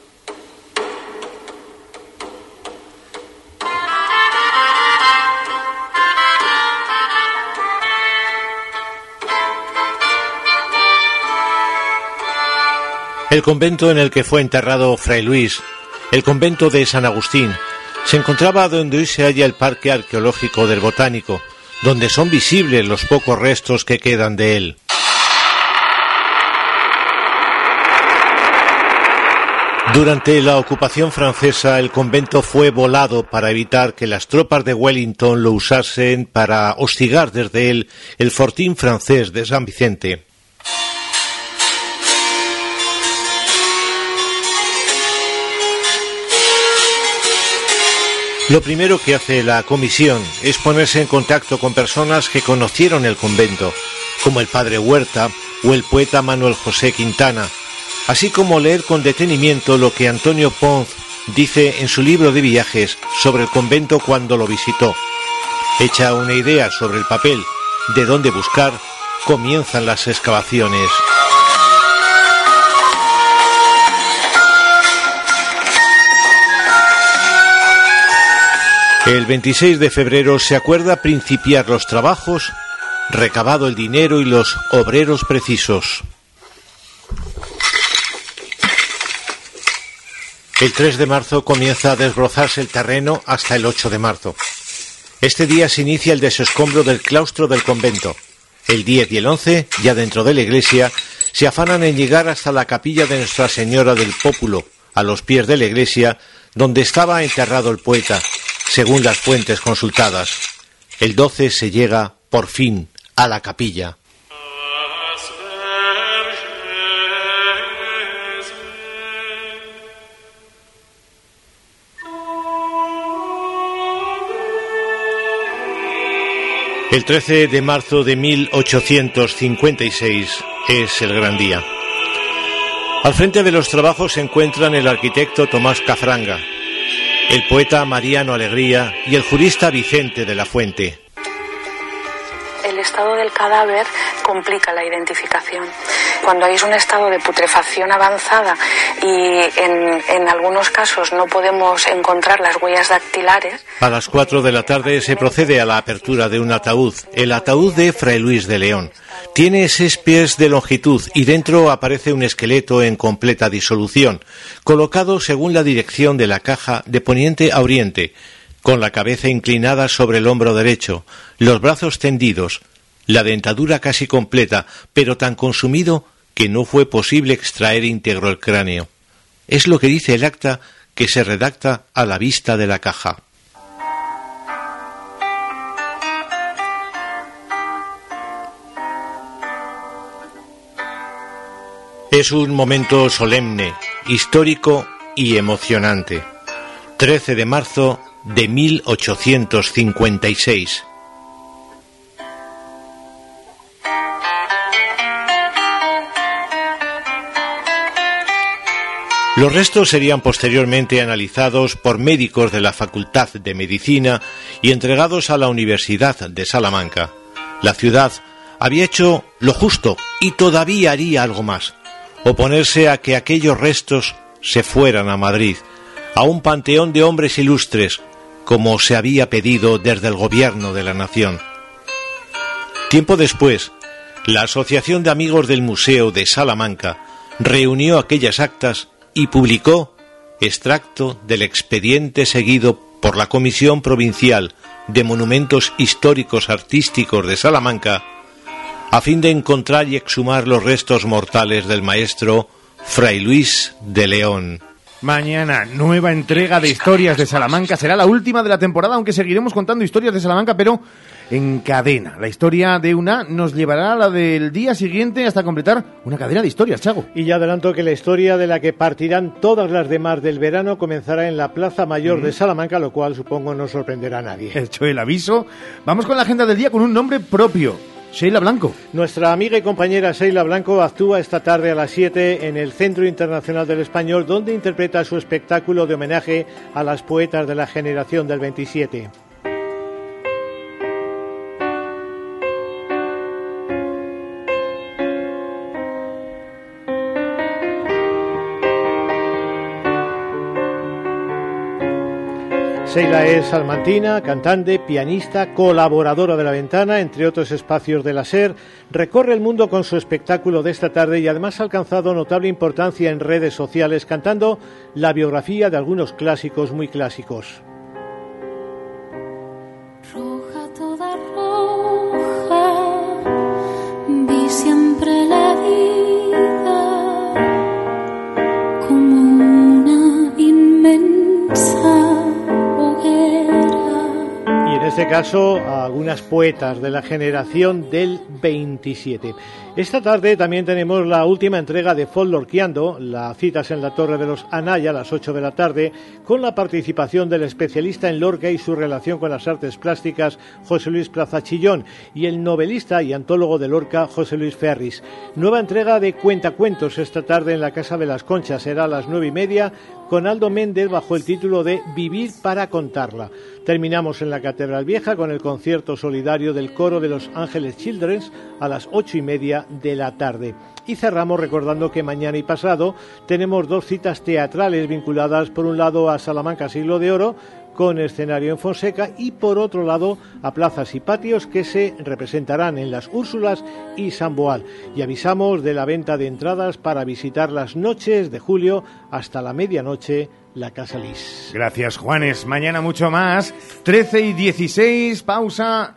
El convento en el que fue enterrado Fray Luis, el convento de San Agustín, se encontraba donde hoy se halla el Parque Arqueológico del Botánico, donde son visibles los pocos restos que quedan de él. Durante la ocupación francesa el convento fue volado para evitar que las tropas de Wellington lo usasen para hostigar desde él el fortín francés de San Vicente. Lo primero que hace la comisión es ponerse en contacto con personas que conocieron el convento, como el padre Huerta o el poeta Manuel José Quintana, así como leer con detenimiento lo que Antonio Ponz dice en su libro de viajes sobre el convento cuando lo visitó. Hecha una idea sobre el papel de dónde buscar, comienzan las excavaciones. El 26 de febrero se acuerda principiar los trabajos, recabado el dinero y los obreros precisos. El 3 de marzo comienza a desbrozarse el terreno hasta el 8 de marzo. Este día se inicia el desescombro del claustro del convento. El 10 y el 11, ya dentro de la iglesia, se afanan en llegar hasta la capilla de Nuestra Señora del Pópulo, a los pies de la iglesia, donde estaba enterrado el poeta, según las fuentes consultadas. El 12 se llega, por fin, a la capilla. El 13 de marzo de 1856 es el gran día. Al frente de los trabajos se encuentran el arquitecto Tomás Cafranga, el poeta Mariano Alegría y el jurista Vicente de la Fuente. El estado del cadáver complica la identificación. Cuando hay un estado de putrefacción avanzada y en, algunos casos no podemos encontrar las huellas dactilares. A las 4 de la tarde se procede a la apertura de un ataúd, el ataúd de Fray Luis de León. Tiene seis pies de longitud y dentro aparece un esqueleto en completa disolución, colocado según la dirección de la caja de poniente a oriente, con la cabeza inclinada sobre el hombro derecho, los brazos tendidos, la dentadura casi completa, pero tan consumido que no fue posible extraer íntegro el cráneo. Es lo que dice el acta que se redacta a la vista de la caja. Es un momento solemne, histórico y emocionante. 13 de marzo de 1856. Los restos serían posteriormente analizados por médicos de la Facultad de Medicina y entregados a la Universidad de Salamanca. La ciudad había hecho lo justo y todavía haría algo más, oponerse a que aquellos restos se fueran a Madrid, a un panteón de hombres ilustres, como se había pedido desde el gobierno de la nación. Tiempo después, la Asociación de Amigos del Museo de Salamanca reunió aquellas actas y publicó extracto del expediente seguido por la Comisión Provincial de Monumentos Históricos Artísticos de Salamanca a fin de encontrar y exhumar los restos mortales del maestro Fray Luis de León. Mañana, nueva entrega de historias de Salamanca. Será la última de la temporada, aunque seguiremos contando historias de Salamanca, pero en cadena. La historia de una nos llevará a la del día siguiente hasta completar una cadena de historias, Chago. Y ya adelanto que la historia de la que partirán todas las demás del verano comenzará en la Plaza Mayor de Salamanca, lo cual supongo no sorprenderá a nadie. Hecho el aviso, vamos con la agenda del día con un nombre propio. Sheila Blanco. Nuestra amiga y compañera Sheila Blanco actúa esta tarde a las 7 en el Centro Internacional del Español, donde interpreta su espectáculo de homenaje a las poetas de la generación del 27. Sheila es salmantina, cantante, pianista, colaboradora de La Ventana, entre otros espacios de la SER. Recorre el mundo con su espectáculo de esta tarde y además ha alcanzado notable importancia en redes sociales cantando la biografía de algunos clásicos muy clásicos. Roja toda roja, vi siempre la vida como una inmensa en este caso a algunas poetas de la generación del 27. Esta tarde también tenemos la última entrega de Folklorqueando, la citas en la Torre de los Anaya a las 8 de la tarde, con la participación del especialista en Lorca y su relación con las artes plásticas José Luis Plaza Chillón y el novelista y antólogo de Lorca José Luis Ferris. Nueva entrega de Cuentacuentos esta tarde en la Casa de las Conchas, será a las nueve y media con Aldo Méndez bajo el título de Vivir para contarla. Terminamos en la Catedral Vieja con el concierto solidario del coro de los Ángeles Childrens a las ocho y media de la tarde. Y cerramos recordando que mañana y pasado tenemos dos citas teatrales vinculadas por un lado a Salamanca Siglo de Oro con escenario en Fonseca y por otro lado a plazas y patios que se representarán en las Úrsulas y San Boal. Y avisamos de la venta de entradas para visitar las noches de julio hasta la medianoche la Casa Lis. Gracias, Juanes. Mañana mucho más. 13 y 16, pausa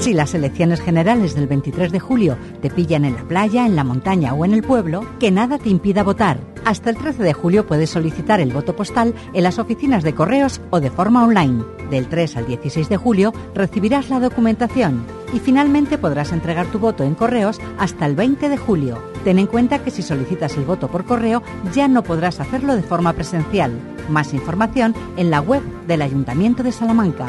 Si las elecciones generales del 23 de julio te pillan en la playa, en la montaña o en el pueblo, que nada te impida votar. Hasta el 13 de julio puedes solicitar el voto postal en las oficinas de correos o de forma online. Del 3 al 16 de julio recibirás la documentación y finalmente podrás entregar tu voto en correos hasta el 20 de julio. Ten en cuenta que si solicitas el voto por correo ya no podrás hacerlo de forma presencial. Más información en la web del Ayuntamiento de Salamanca.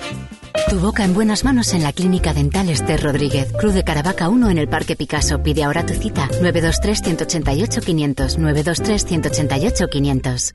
Tu boca en buenas manos en la Clínica Dental Esther Rodríguez. Cruz de Caravaca 1 en el Parque Picasso. Pide ahora tu cita. 923 188 500. 923 188 500.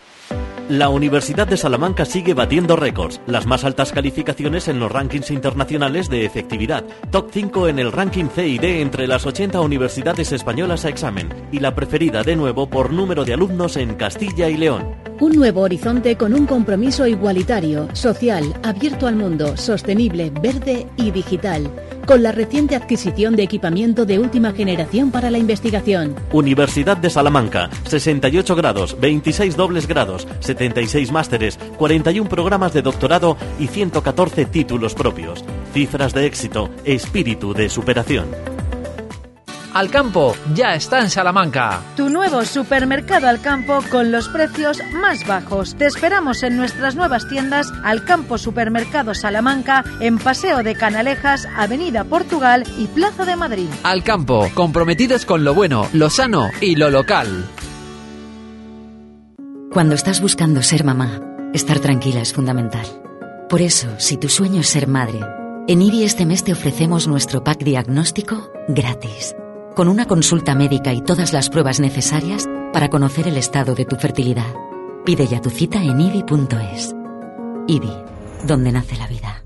La Universidad de Salamanca sigue batiendo récords, las más altas calificaciones en los rankings internacionales de efectividad, top 5 en el ranking C y D entre las 80 universidades españolas a examen y la preferida de nuevo por número de alumnos en Castilla y León. Un nuevo horizonte con un compromiso igualitario, social, abierto al mundo, sostenible, verde y digital con la reciente adquisición de equipamiento de última generación para la investigación. Universidad de Salamanca, 68 grados, 26 dobles grados, 76 másteres, 41 programas de doctorado y 114 títulos propios. Cifras de éxito, espíritu de superación. Alcampo ya está en Salamanca. Tu nuevo supermercado Alcampo con los precios más bajos. Te esperamos en nuestras nuevas tiendas Alcampo Supermercado Salamanca en Paseo de Canalejas, Avenida Portugal y Plaza de Madrid. Alcampo, comprometidos con lo bueno, lo sano y lo local. Cuando estás buscando ser mamá, estar tranquila es fundamental. Por eso, si tu sueño es ser madre, en IBI este mes te ofrecemos nuestro pack diagnóstico gratis con una consulta médica y todas las pruebas necesarias para conocer el estado de tu fertilidad. Pide ya tu cita en ibi.es. IBI, donde nace la vida.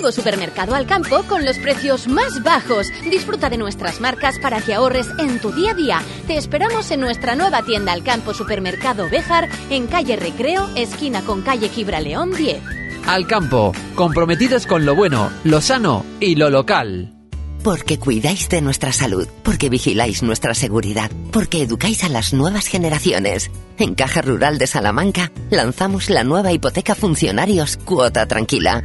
supermercado al campo con los precios más bajos. Disfruta de nuestras marcas para que ahorres en tu día a día. Te esperamos en nuestra nueva tienda al campo supermercado Bejar en calle Recreo, esquina con calle León 10. Al campo, comprometidos con lo bueno, lo sano y lo local. Porque cuidáis de nuestra salud, porque vigiláis nuestra seguridad, porque educáis a las nuevas generaciones. En Caja Rural de Salamanca lanzamos la nueva hipoteca funcionarios Cuota Tranquila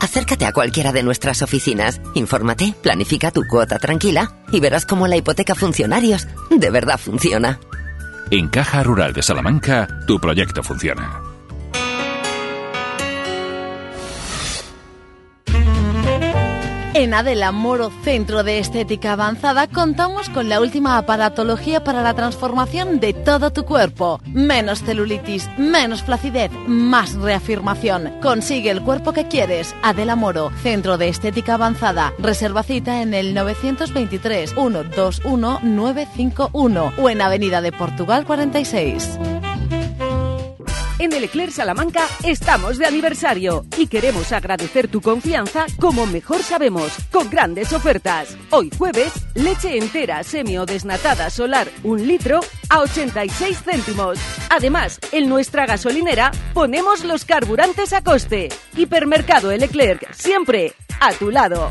Acércate a cualquiera de nuestras oficinas, infórmate, planifica tu cuota tranquila y verás cómo la hipoteca funcionarios de verdad funciona. En Caja Rural de Salamanca, tu proyecto funciona. En Adela Moro Centro de Estética Avanzada contamos con la última aparatología para la transformación de todo tu cuerpo. Menos celulitis, menos flacidez, más reafirmación. Consigue el cuerpo que quieres. Adela Moro, Centro de Estética Avanzada. Reserva cita en el 923 121 951 o en Avenida de Portugal 46. En el Eclair Salamanca estamos de aniversario y queremos agradecer tu confianza como mejor sabemos, con grandes ofertas. Hoy jueves, leche entera semi o desnatada solar, un litro, a 86 céntimos. Además, en nuestra gasolinera ponemos los carburantes a coste. Hipermercado El siempre a tu lado.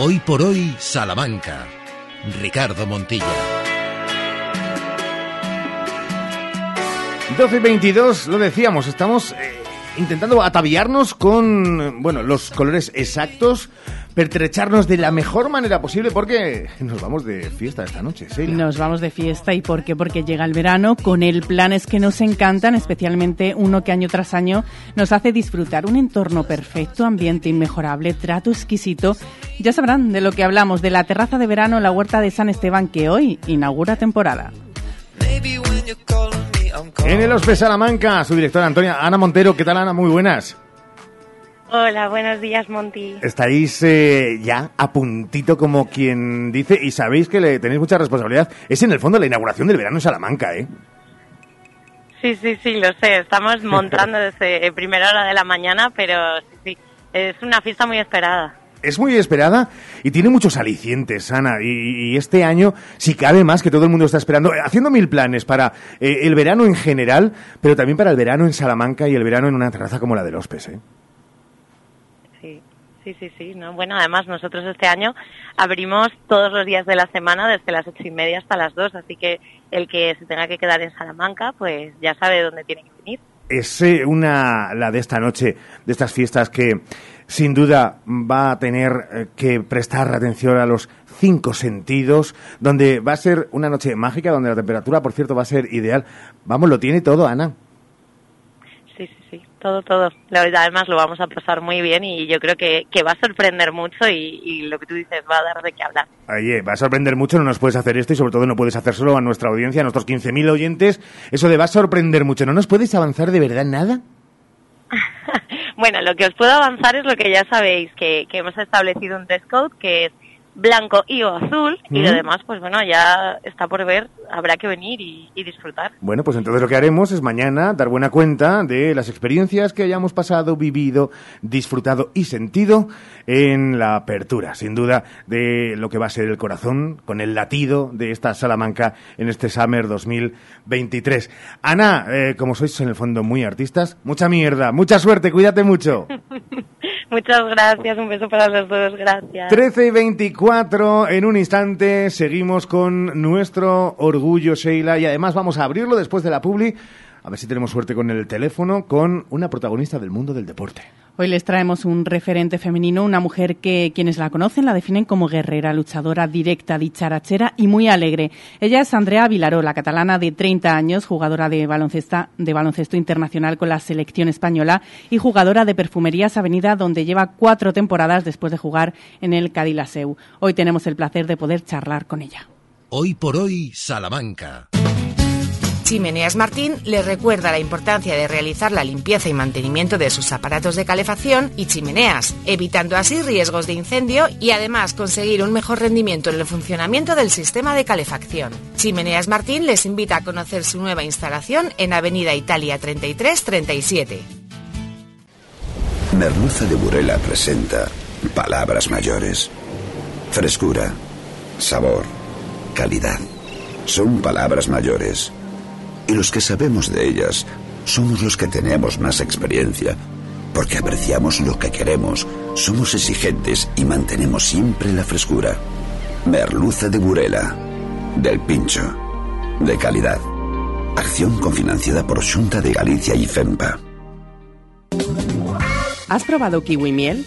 Hoy por hoy, Salamanca. Ricardo Montilla. 12 y 22, lo decíamos, estamos eh, intentando ataviarnos con, bueno, los colores exactos, pertrecharnos de la mejor manera posible porque nos vamos de fiesta esta noche, ¿sí? Nos vamos de fiesta y ¿por qué? Porque llega el verano con el planes que nos encantan, especialmente uno que año tras año nos hace disfrutar un entorno perfecto, ambiente inmejorable, trato exquisito. Ya sabrán de lo que hablamos, de la terraza de verano en la huerta de San Esteban que hoy inaugura temporada. En el Hospe Salamanca, su directora Antonia Ana Montero. ¿Qué tal, Ana? Muy buenas. Hola, buenos días, Monty. Estáis eh, ya a puntito como quien dice y sabéis que le tenéis mucha responsabilidad. Es en el fondo la inauguración del verano en Salamanca, ¿eh? Sí, sí, sí, lo sé. Estamos montando desde primera hora de la mañana, pero sí, sí, es una fiesta muy esperada. es muy esperada y tiene muchos alicientes, Ana. Y, este año, si cabe más, que todo el mundo está esperando, eh, haciendo mil planes para eh, el verano en general, pero también para el verano en Salamanca y el verano en una terraza como la de Lospes, ¿eh? Sí, sí, sí. ¿no? Bueno, además nosotros este año abrimos todos los días de la semana desde las ocho y media hasta las dos, así que el que se tenga que quedar en Salamanca, pues ya sabe dónde tiene que venir. Es una, la de esta noche, de estas fiestas que sin duda va a tener eh, que prestar atención a los cinco sentidos, donde va a ser una noche mágica, donde la temperatura, por cierto, va a ser ideal. Vamos, lo tiene todo, Ana. Todo, todo. La verdad, además lo vamos a pasar muy bien y yo creo que, va a sorprender mucho y, lo que tú dices va a dar de qué hablar. Oye, va a sorprender mucho, no nos puedes hacer esto y sobre todo no puedes hacérselo a nuestra audiencia, a nuestros 15.000 oyentes. Eso de va a sorprender mucho, ¿no nos puedes avanzar de verdad nada? bueno, lo que os puedo avanzar es lo que ya sabéis, que, que hemos establecido un dress code que es blanco y o azul y lo demás pues bueno ya está por ver habrá que venir y, disfrutar. Bueno pues entonces lo que haremos es mañana dar buena cuenta de las experiencias que hayamos pasado vivido disfrutado y sentido en la apertura sin duda de lo que va a ser el corazón con el latido de esta Salamanca en este Summer 2023 Ana eh, como sois en el fondo muy artistas mucha mierda mucha suerte cuídate mucho. Muchas gracias, un beso para los dos, gracias. 13 y 24, en un instante seguimos con nuestro orgullo, Sheila, y además vamos a abrirlo después de la publi, a ver si tenemos suerte con el teléfono, con una protagonista del mundo del deporte. Hoy les traemos un referente femenino, una mujer que quienes la conocen la definen como guerrera, luchadora, directa, dicharachera y muy alegre. Ella es Andrea Vilaró, la catalana de 30 años, jugadora de baloncesto, de baloncesto internacional con la selección española y jugadora de Perfumerías Avenida, donde lleva cuatro temporadas después de jugar en el Cadilaseu. Hoy tenemos el placer de poder charlar con ella. Hoy por hoy, Salamanca. Chimeneas Martín les recuerda la importancia de realizar la limpieza y mantenimiento de sus aparatos de calefacción y chimeneas, evitando así riesgos de incendio y además conseguir un mejor rendimiento en el funcionamiento del sistema de calefacción. Chimeneas Martín les invita a conocer su nueva instalación en Avenida Italia 3337. Merluza de Burela presenta palabras mayores. Frescura, sabor, calidad. Son palabras mayores y los que sabemos de ellas somos los que tenemos más experiencia, porque apreciamos lo que queremos, somos exigentes y mantenemos siempre la frescura. Merluza de Burela, del Pincho, de calidad. Acción cofinanciada por Junta de Galicia y FEMPA. ¿Has probado kiwi miel?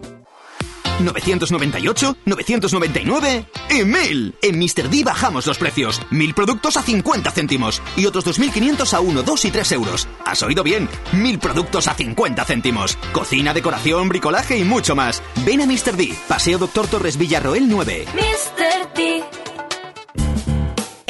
998, 999 y 1000. En Mr. D bajamos los precios. 1000 productos a 50 céntimos y otros 2500 a 1, 2 y 3 euros. ¿Has oído bien? 1000 productos a 50 céntimos. Cocina, decoración, bricolaje y mucho más. Ven a Mr. D, Paseo Doctor Torres Villarroel 9. Mr. D.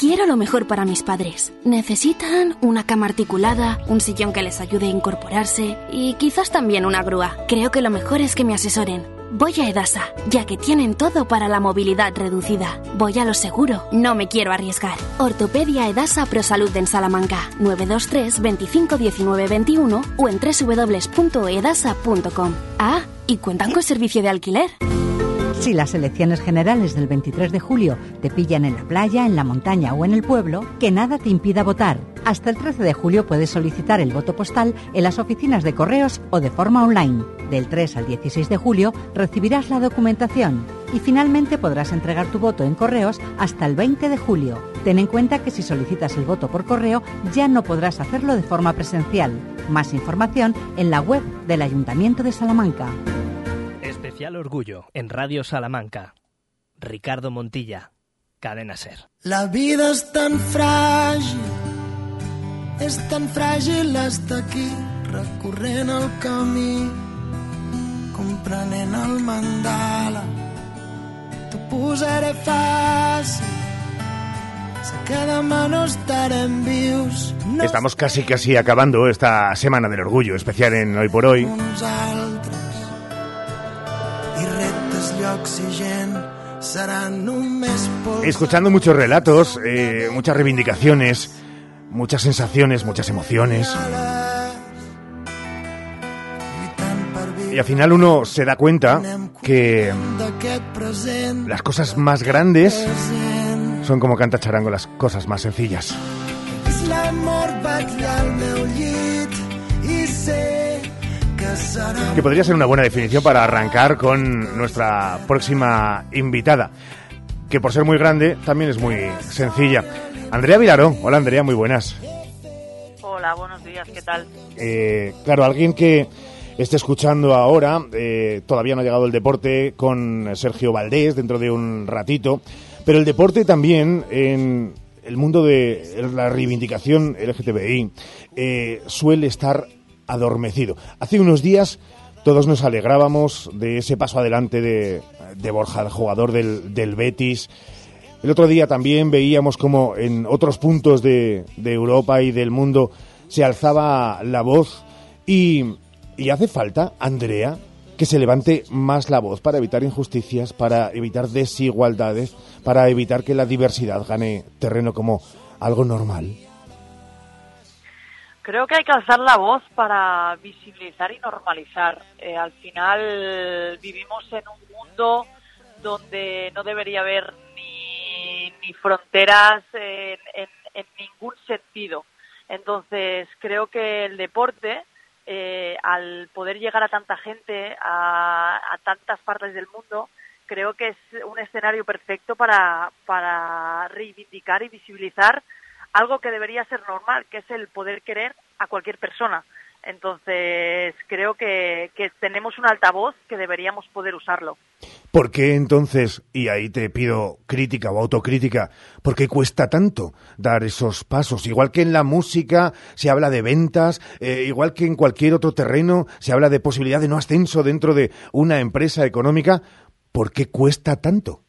Quiero lo mejor para mis padres. Necesitan una cama articulada, un sillón que les ayude a incorporarse y quizás también una grúa. Creo que lo mejor es que me asesoren. Voy a Edasa, ya que tienen todo para la movilidad reducida. Voy a lo seguro, no me quiero arriesgar. Ortopedia Edasa Prosalud en Salamanca, 923 25 19 21 o en www.edasa.com. Ah, y cuentan con servicio de alquiler. Si las elecciones generales del 23 de julio te pillan en la playa, en la montaña o en el pueblo, que nada te impida votar. Hasta el 13 de julio puedes solicitar el voto postal en las oficinas de correos o de forma online. Del 3 al 16 de julio recibirás la documentación. Y finalmente podrás entregar tu voto en correos hasta el 20 de julio. Ten en cuenta que si solicitas el voto por correo ya no podrás hacerlo de forma presencial. Más información en la web del Ayuntamiento de Salamanca. Especial Orgullo en Radio Salamanca. Ricardo Montilla, Cadena Ser. La vida es tan frágil, és tan fràgil estar aquí, recorrent el camí, comprenent el mandala. T'ho posaré fàcil, Estamos casi casi acabando esta semana del orgullo especial en Hoy por Hoy. Escuchando muchos relatos, eh, muchas reivindicaciones, muchas sensaciones, muchas emociones. Y al final uno se da cuenta que las cosas más grandes son como canta Charango, las cosas más sencillas. Que podría ser una buena definición para arrancar con nuestra próxima invitada, que por ser muy grande también es muy sencilla. Andrea Vilaró. Hola Andrea, muy buenas. Hola, buenos días, ¿qué tal? Eh, claro, alguien que esté escuchando ahora, eh, todavía no ha llegado el deporte con Sergio Valdés dentro de un ratito, pero el deporte también en el mundo de la reivindicación LGTBI eh, suele estar adormecido. Hace unos días todos nos alegrábamos de ese paso adelante de, de Borja, el jugador del, del Betis. El otro día también veíamos como en otros puntos de, de Europa y del mundo se alzaba la voz y, y hace falta, Andrea, que se levante más la voz para evitar injusticias, para evitar desigualdades, para evitar que la diversidad gane terreno como algo normal. Creo que hay que alzar la voz para visibilizar y normalizar. Eh, al final vivimos en un mundo donde no debería haber ni, fronteras en, en- en ningún sentido. Entonces creo que el deporte, eh, al poder llegar a tanta gente, a, a tantas partes del mundo, creo que es un escenario perfecto para, para reivindicar y visibilizar algo que debería ser normal, que es el poder querer a cualquier persona. Entonces, creo que, tenemos un altavoz que deberíamos poder usarlo. ¿Por qué entonces, y ahí te pido crítica o autocrítica, por qué cuesta tanto dar esos pasos? Igual que en la música se habla de ventas, eh, igual que en cualquier otro terreno se habla de posibilidad de no ascenso dentro de una empresa económica, ¿por qué cuesta tanto?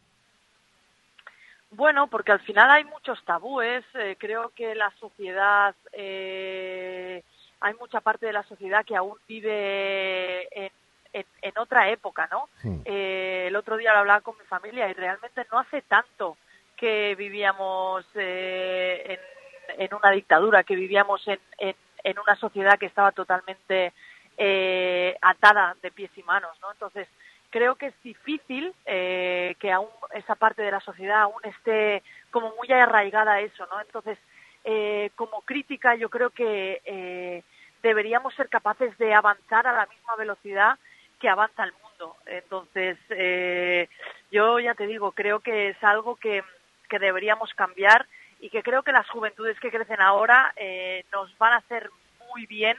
Bueno, porque al final hay muchos tabúes. eh, creo que la sociedad, eh, hay mucha parte de la sociedad que aún vive en, en- en otra época, ¿no? Eh, el otro día lo hablaba con mi familia y realmente no hace tanto que vivíamos eh, en, en una dictadura, que vivíamos en, en- en una sociedad que estaba totalmente eh, atada de pies y manos, ¿no? Entonces, creo que es difícil eh, que aún esa parte de la sociedad aún esté como muy arraigada a eso, ¿no? Entonces, eh, como crítica, yo creo que eh, deberíamos ser capaces de avanzar a la misma velocidad que avanza el mundo. Entonces, eh, yo ya te digo, creo que es algo que, que deberíamos cambiar y que creo que las juventudes que crecen ahora eh, nos van a hacer muy bien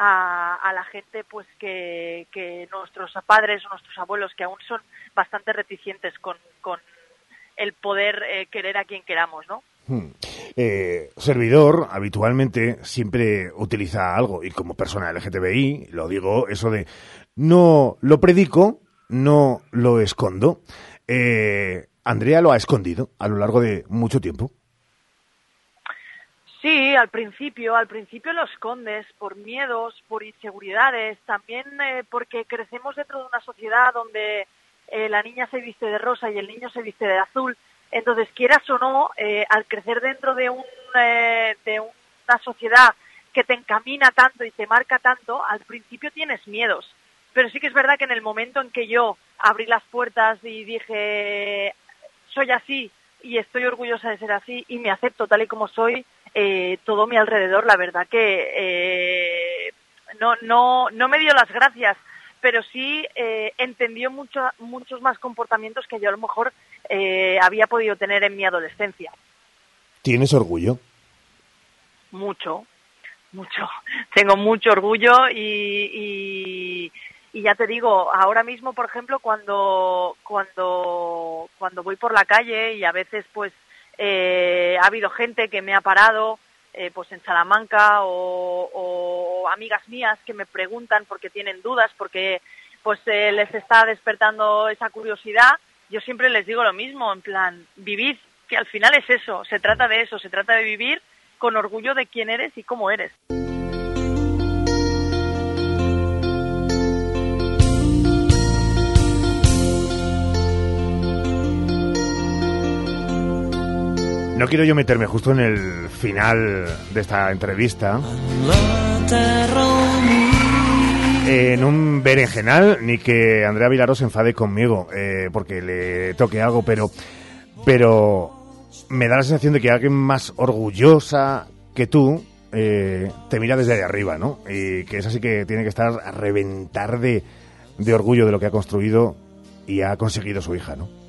a, la gente pues que, que nuestros padres o nuestros abuelos que aún son bastante reticentes con, con el poder eh, querer a quien queramos, ¿no? Hmm. Eh, servidor habitualmente siempre utiliza algo, y como persona LGTBI, lo digo, eso de no lo predico, no lo escondo. Eh, Andrea lo ha escondido a lo largo de mucho tiempo. Sí, al principio, al principio lo escondes por miedos, por inseguridades, también eh, porque crecemos dentro de una sociedad donde eh, la niña se viste de rosa y el niño se viste de azul. Entonces, quieras o no, eh, al crecer dentro de, un, eh, de una sociedad que te encamina tanto y te marca tanto, al principio tienes miedos. Pero sí que es verdad que en el momento en que yo abrí las puertas y dije, soy así y estoy orgullosa de ser así y me acepto tal y como soy, eh, todo mi alrededor, la verdad que eh, no, no, no me dio las gracias, pero sí eh, entendió mucho, muchos más comportamientos que yo a lo mejor eh, había podido tener en mi adolescencia. ¿Tienes orgullo? Mucho, mucho. Tengo mucho orgullo y, y, ya te digo, ahora mismo, por ejemplo, cuando, cuando, cuando voy por la calle y a veces pues eh, ha habido gente que me ha parado eh, pues en Salamanca o, amigas mías que me preguntan porque tienen dudas, porque pues eh, les está despertando esa curiosidad, yo siempre les digo lo mismo, en plan, vivid, que al final es eso, se trata de eso, se trata de vivir con orgullo de quién eres y cómo eres. No quiero yo meterme justo en el final de esta entrevista. En un berenjenal, ni que Andrea Vilaro se enfade conmigo, eh, porque le toque algo, pero, pero me da la sensación de que alguien más orgullosa que tú eh, te mira desde ahí arriba, ¿no? Y que es así que tiene que estar a reventar de, de orgullo de lo que ha construido y ha conseguido su hija, ¿no?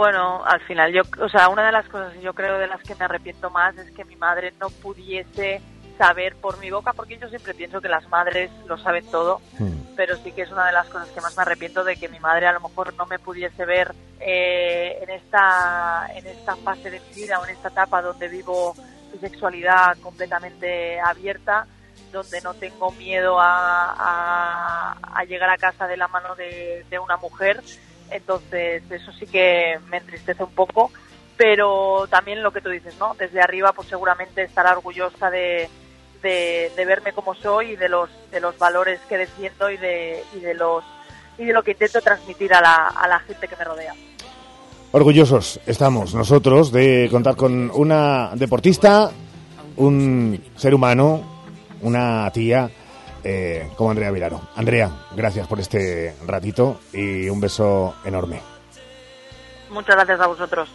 Bueno, al final, yo, o sea, una de las cosas yo creo de las que me arrepiento más es que mi madre no pudiese saber por mi boca, porque yo siempre pienso que las madres lo saben todo, hmm. pero sí que es una de las cosas que más me arrepiento de que mi madre a lo mejor no me pudiese ver eh, en esta en esta fase de mi vida o en esta etapa donde vivo mi sexualidad completamente abierta, donde no tengo miedo a, a, llegar a casa de la mano de, de una mujer entonces, eso sí que me entristece un poco, pero también lo que tú dices, ¿no? Desde arriba, pues seguramente estará orgullosa de, de, verme como soy y de los, de los valores que defiendo y de, y de los y de lo que intento transmitir a la, a la gente que me rodea. Orgullosos estamos nosotros de contar con una deportista, un ser humano, una tía eh, como Andrea Vilaro. Andrea, gracias por este ratito y un beso enorme. Muchas gracias a vosotros.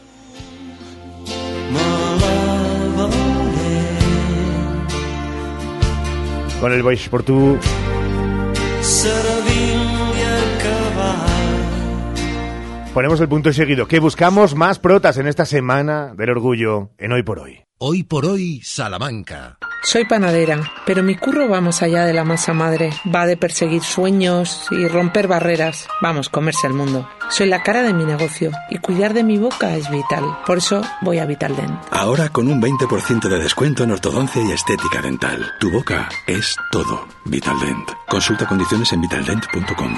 Con el Voice por tu... Ponemos el punto y seguido, que buscamos más protas en esta semana del orgullo en Hoy por Hoy. Hoy por Hoy, Salamanca. Soy panadera, pero mi curro va más allá de la masa madre. Va de perseguir sueños y romper barreras. Vamos, comerse al mundo. Soy la cara de mi negocio y cuidar de mi boca es vital. Por eso voy a Vitaldent. Ahora con un 20% de descuento en ortodoncia y estética dental. Tu boca es todo. Vitaldent. Consulta condiciones en vitaldent.com.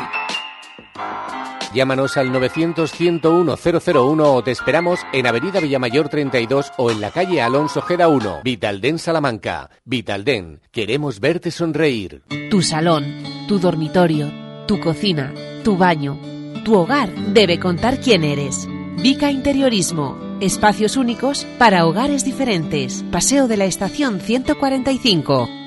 Llámanos al 900-101-001 o te esperamos en Avenida Villamayor 32 o en la calle Alonso Gera 1. Vitalden Salamanca. Vitalden, queremos verte sonreír. Tu salón, tu dormitorio, tu cocina, tu baño, tu hogar debe contar quién eres. Vica Interiorismo. Espacios únicos para hogares diferentes. Paseo de la Estación 145.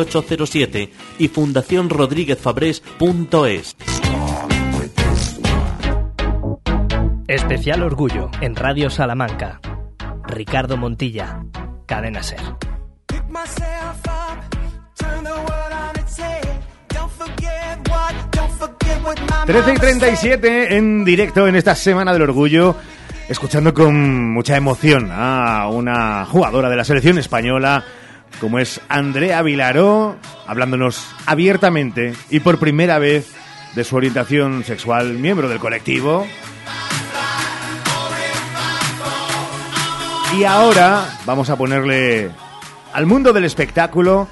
807 y fundacionrodríguezfabrés.es. Especial Orgullo en Radio Salamanca. Ricardo Montilla, Cadena Ser. 13 y 37 en directo en esta Semana del Orgullo, escuchando con mucha emoción a una jugadora de la selección española, como es Andrea Vilaró, hablándonos abiertamente y por primera vez de su orientación sexual, miembro del colectivo. Y ahora vamos a ponerle al mundo del espectáculo,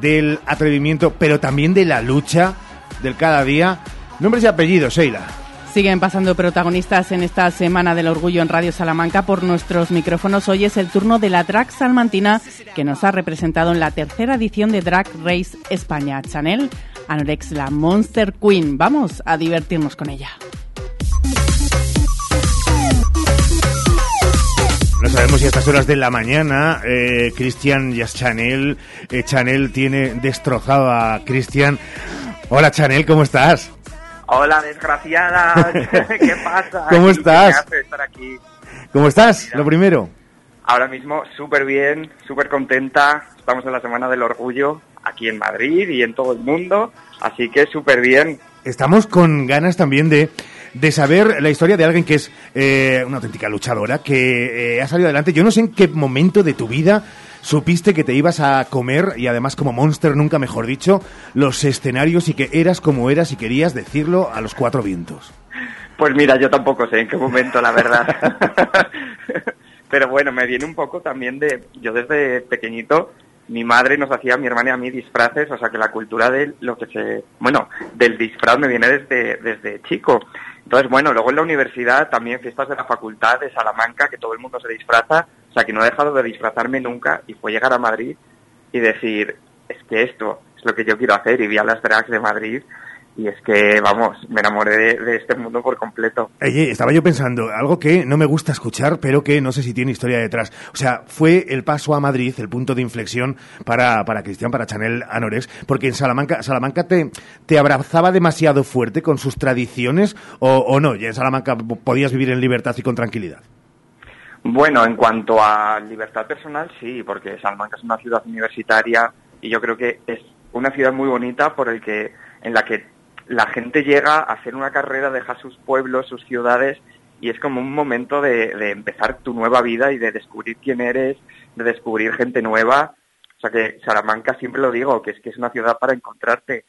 del atrevimiento, pero también de la lucha del cada día, nombres y apellidos, Sheila. Siguen pasando protagonistas en esta Semana del Orgullo en Radio Salamanca por nuestros micrófonos. Hoy es el turno de la drag salmantina que nos ha representado en la tercera edición de Drag Race España. Chanel Anorex, la Monster Queen. Vamos a divertirnos con ella. No sabemos si a estas horas de la mañana eh, Cristian Chanel, eh, Chanel tiene destrozado a Cristian. Hola Chanel, ¿cómo estás? Hola, desgraciada. ¿Qué pasa? ¿Cómo estás? ¿Qué hace estar aquí? ¿Cómo estás? Lo primero. Ahora mismo súper bien, súper contenta. Estamos en la Semana del Orgullo aquí en Madrid y en todo el mundo, así que súper bien. Estamos con ganas también de, de saber la historia de alguien que es eh, una auténtica luchadora, que eh, ha salido adelante. Yo no sé en qué momento de tu vida supiste que te ibas a comer, y además como monster, nunca mejor dicho, los escenarios y que eras como eras y querías decirlo a los cuatro vientos. Pues mira, yo tampoco sé en qué momento, la verdad. Pero bueno, me viene un poco también de, yo desde pequeñito, mi madre nos hacía, mi hermana y a mí, disfraces, o sea que la cultura de lo que se, bueno, del disfraz me viene desde, desde chico. Entonces, bueno, luego en la universidad también fiestas de la facultad de Salamanca, que todo el mundo se disfraza, o sea que no he dejado de disfrazarme nunca y fue llegar a Madrid y decir, es que esto es lo que yo quiero hacer y vi a las drags de Madrid y es que, vamos, me enamoré de, de, este mundo por completo. Oye, estaba yo pensando, algo que no me gusta escuchar, pero que no sé si tiene historia detrás. O sea, fue el paso a Madrid, el punto de inflexión para, para Cristian, para Chanel Anorex, porque en Salamanca, Salamanca te, te abrazaba demasiado fuerte con sus tradiciones o, o no, y en Salamanca podías vivir en libertad y con tranquilidad. Bueno, en cuanto a libertad personal, sí, porque Salamanca es una ciudad universitaria y yo creo que es una ciudad muy bonita por el que en la que la gente llega a hacer una carrera, deja sus pueblos, sus ciudades y es como un momento de, empezar tu nueva vida y de descubrir quién eres, de descubrir gente nueva. O sea que Salamanca siempre lo digo, que es que es una ciudad para encontrarte.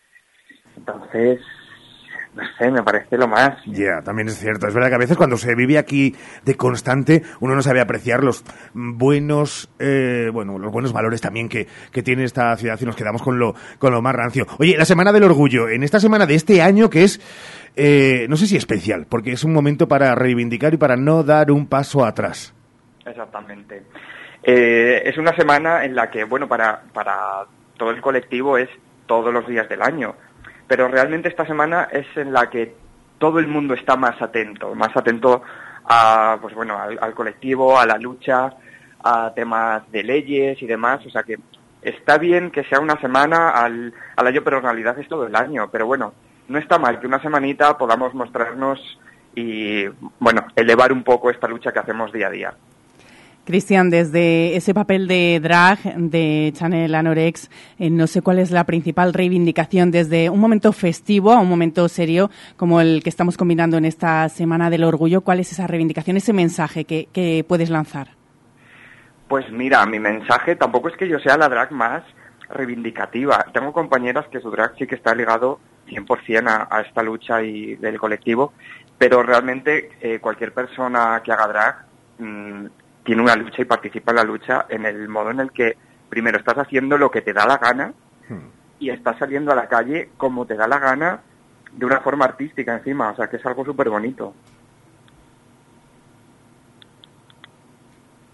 Entonces, no sé, me parece lo más. Ya, yeah, también es cierto. Es verdad que a veces cuando se vive aquí de constante, uno no sabe apreciar los buenos, eh, bueno, los buenos valores también que, que tiene esta ciudad y nos quedamos con lo, con lo más rancio. Oye, la Semana del Orgullo, en esta semana de este año que es, eh, no sé si especial, porque es un momento para reivindicar y para no dar un paso atrás. Exactamente. Eh, es una semana en la que, bueno, para, para todo el colectivo es todos los días del año pero realmente esta semana es en la que todo el mundo está más atento, más atento a, pues bueno, al, colectivo, a la lucha, a temas de leyes y demás, o sea que está bien que sea una semana al, al año, pero en realidad es todo el año, pero bueno, no está mal que una semanita podamos mostrarnos y, bueno, elevar un poco esta lucha que hacemos día a día. Cristian, desde ese papel de drag de Chanel Anorex, eh, no sé cuál es la principal reivindicación desde un momento festivo a un momento serio como el que estamos combinando en esta Semana del Orgullo. ¿Cuál es esa reivindicación, ese mensaje que, puedes lanzar? Pues mira, mi mensaje tampoco es que yo sea la drag más reivindicativa. Tengo compañeras que su drag sí que está ligado 100% a, a esta lucha y del colectivo, pero realmente eh, cualquier persona que haga drag mmm, tiene una lucha y participa en la lucha en el modo en el que primero estás haciendo lo que te da la gana hmm. y estás saliendo a la calle como te da la gana de una forma artística encima, o sea que es algo súper bonito.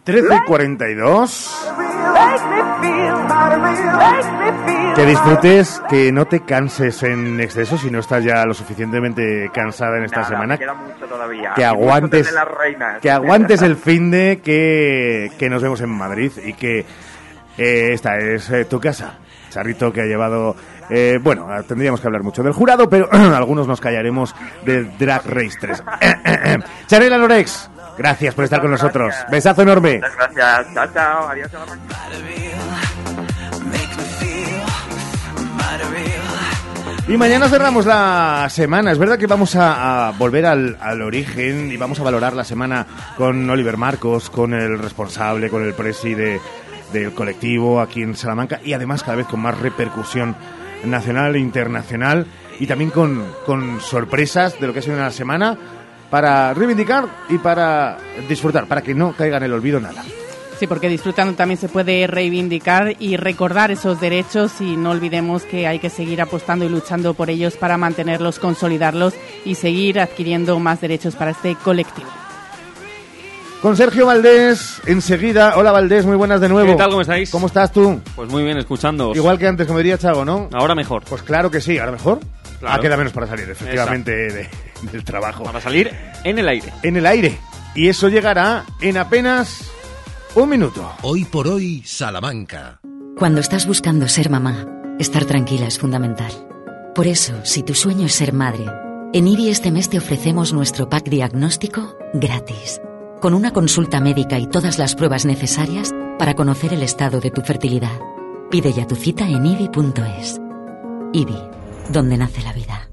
13.42. Que disfrutes, que no te canses en exceso si no estás ya lo suficientemente cansada en esta Nada, semana. Queda mucho todavía. Que aguantes, que aguantes el fin de que, que nos vemos en Madrid y que eh, esta es eh, tu casa. Charrito que ha llevado, eh, bueno, tendríamos que hablar mucho del jurado, pero algunos nos callaremos del Drag Race 3. Chanel Alorex, gracias por estar con nosotros. Besazo enorme. Muchas gracias. Chao, chao. Adiós. Y mañana cerramos la semana. Es verdad que vamos a, a volver al, al, origen y vamos a valorar la semana con Oliver Marcos, con el responsable, con el presi de, del colectivo aquí en Salamanca y además cada vez con más repercusión nacional e internacional y también con, con sorpresas de lo que ha sido una semana para reivindicar y para disfrutar, para que no caiga en el olvido nada. Sí, porque disfrutando también se puede reivindicar y recordar esos derechos y no olvidemos que hay que seguir apostando y luchando por ellos para mantenerlos, consolidarlos y seguir adquiriendo más derechos para este colectivo. Con Sergio Valdés, enseguida. Hola Valdés, muy buenas de nuevo. ¿Qué tal, cómo estáis? ¿Cómo estás tú? Pues muy bien, escuchando. Igual que antes, como diría Chago, ¿no? Ahora mejor. Pues claro que sí, ahora mejor. Claro. Ah, queda menos para salir, efectivamente, de- del trabajo. Para salir en el aire. En el aire. Y eso llegará en apenas un minuto. Hoy por hoy, Salamanca. Cuando estás buscando ser mamá, estar tranquila es fundamental. Por eso, si tu sueño es ser madre, en IBI este mes te ofrecemos nuestro pack diagnóstico gratis, con una consulta médica y todas las pruebas necesarias para conocer el estado de tu fertilidad. Pide ya tu cita en IBI.es. IBI, donde nace la vida.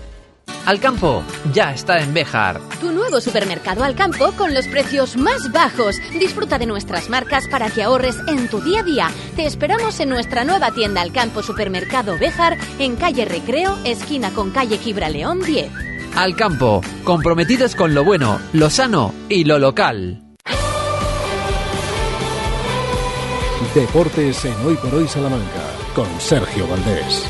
Alcampo ya está en Béjar. Tu nuevo supermercado al campo con los precios más bajos. Disfruta de nuestras marcas para que ahorres en tu día a día. Te esperamos en nuestra nueva tienda al campo Supermercado Béjar en calle Recreo, esquina con calle Gibraleón 10. Alcampo, comprometidos con lo bueno, lo sano y lo local. Deportes en Hoy por Hoy Salamanca con Sergio Valdés.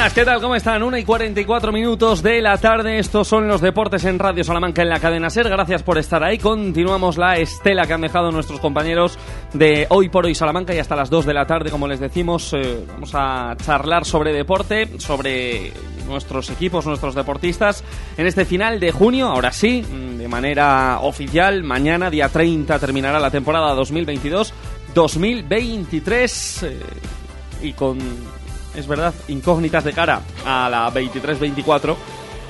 Buenas, ¿qué tal? ¿Cómo están? 1 y 44 minutos de la tarde. Estos son los deportes en Radio Salamanca en la cadena Ser. Gracias por estar ahí. Continuamos la estela que han dejado nuestros compañeros de Hoy por Hoy Salamanca y hasta las 2 de la tarde, como les decimos, eh, vamos a charlar sobre deporte, sobre nuestros equipos, nuestros deportistas en este final de junio. Ahora sí, mm, de manera oficial, mañana, día 30, terminará la temporada 2022-2023 eh, y con es verdad, incógnitas de cara a la 23-24,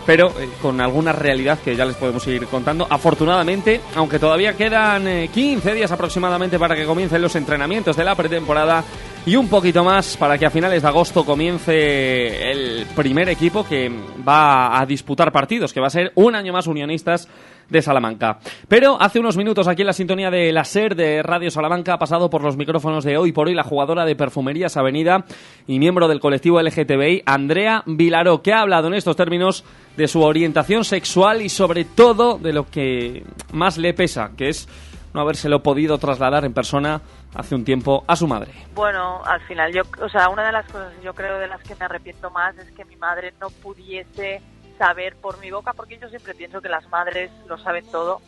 pero eh, con alguna realidad que ya les podemos ir contando. Afortunadamente, aunque todavía quedan eh, 15 días aproximadamente para que comiencen los entrenamientos de la pretemporada y un poquito más para que a finales de agosto comience el primer equipo que va a disputar partidos, que va a ser un año más unionistas de Salamanca. Pero hace unos minutos aquí en la sintonía de la SER de Radio Salamanca ha pasado por los micrófonos de hoy por hoy la jugadora de Perfumerías Avenida y miembro del colectivo LGTBI, Andrea Vilaró, que ha hablado en estos términos de su orientación sexual y sobre todo de lo que más le pesa, que es no habérselo podido trasladar en persona hace un tiempo a su madre. Bueno, al final, yo, o sea, una de las cosas yo creo de las que me arrepiento más es que mi madre no pudiese saber por mi boca, porque yo siempre pienso que las madres lo saben todo,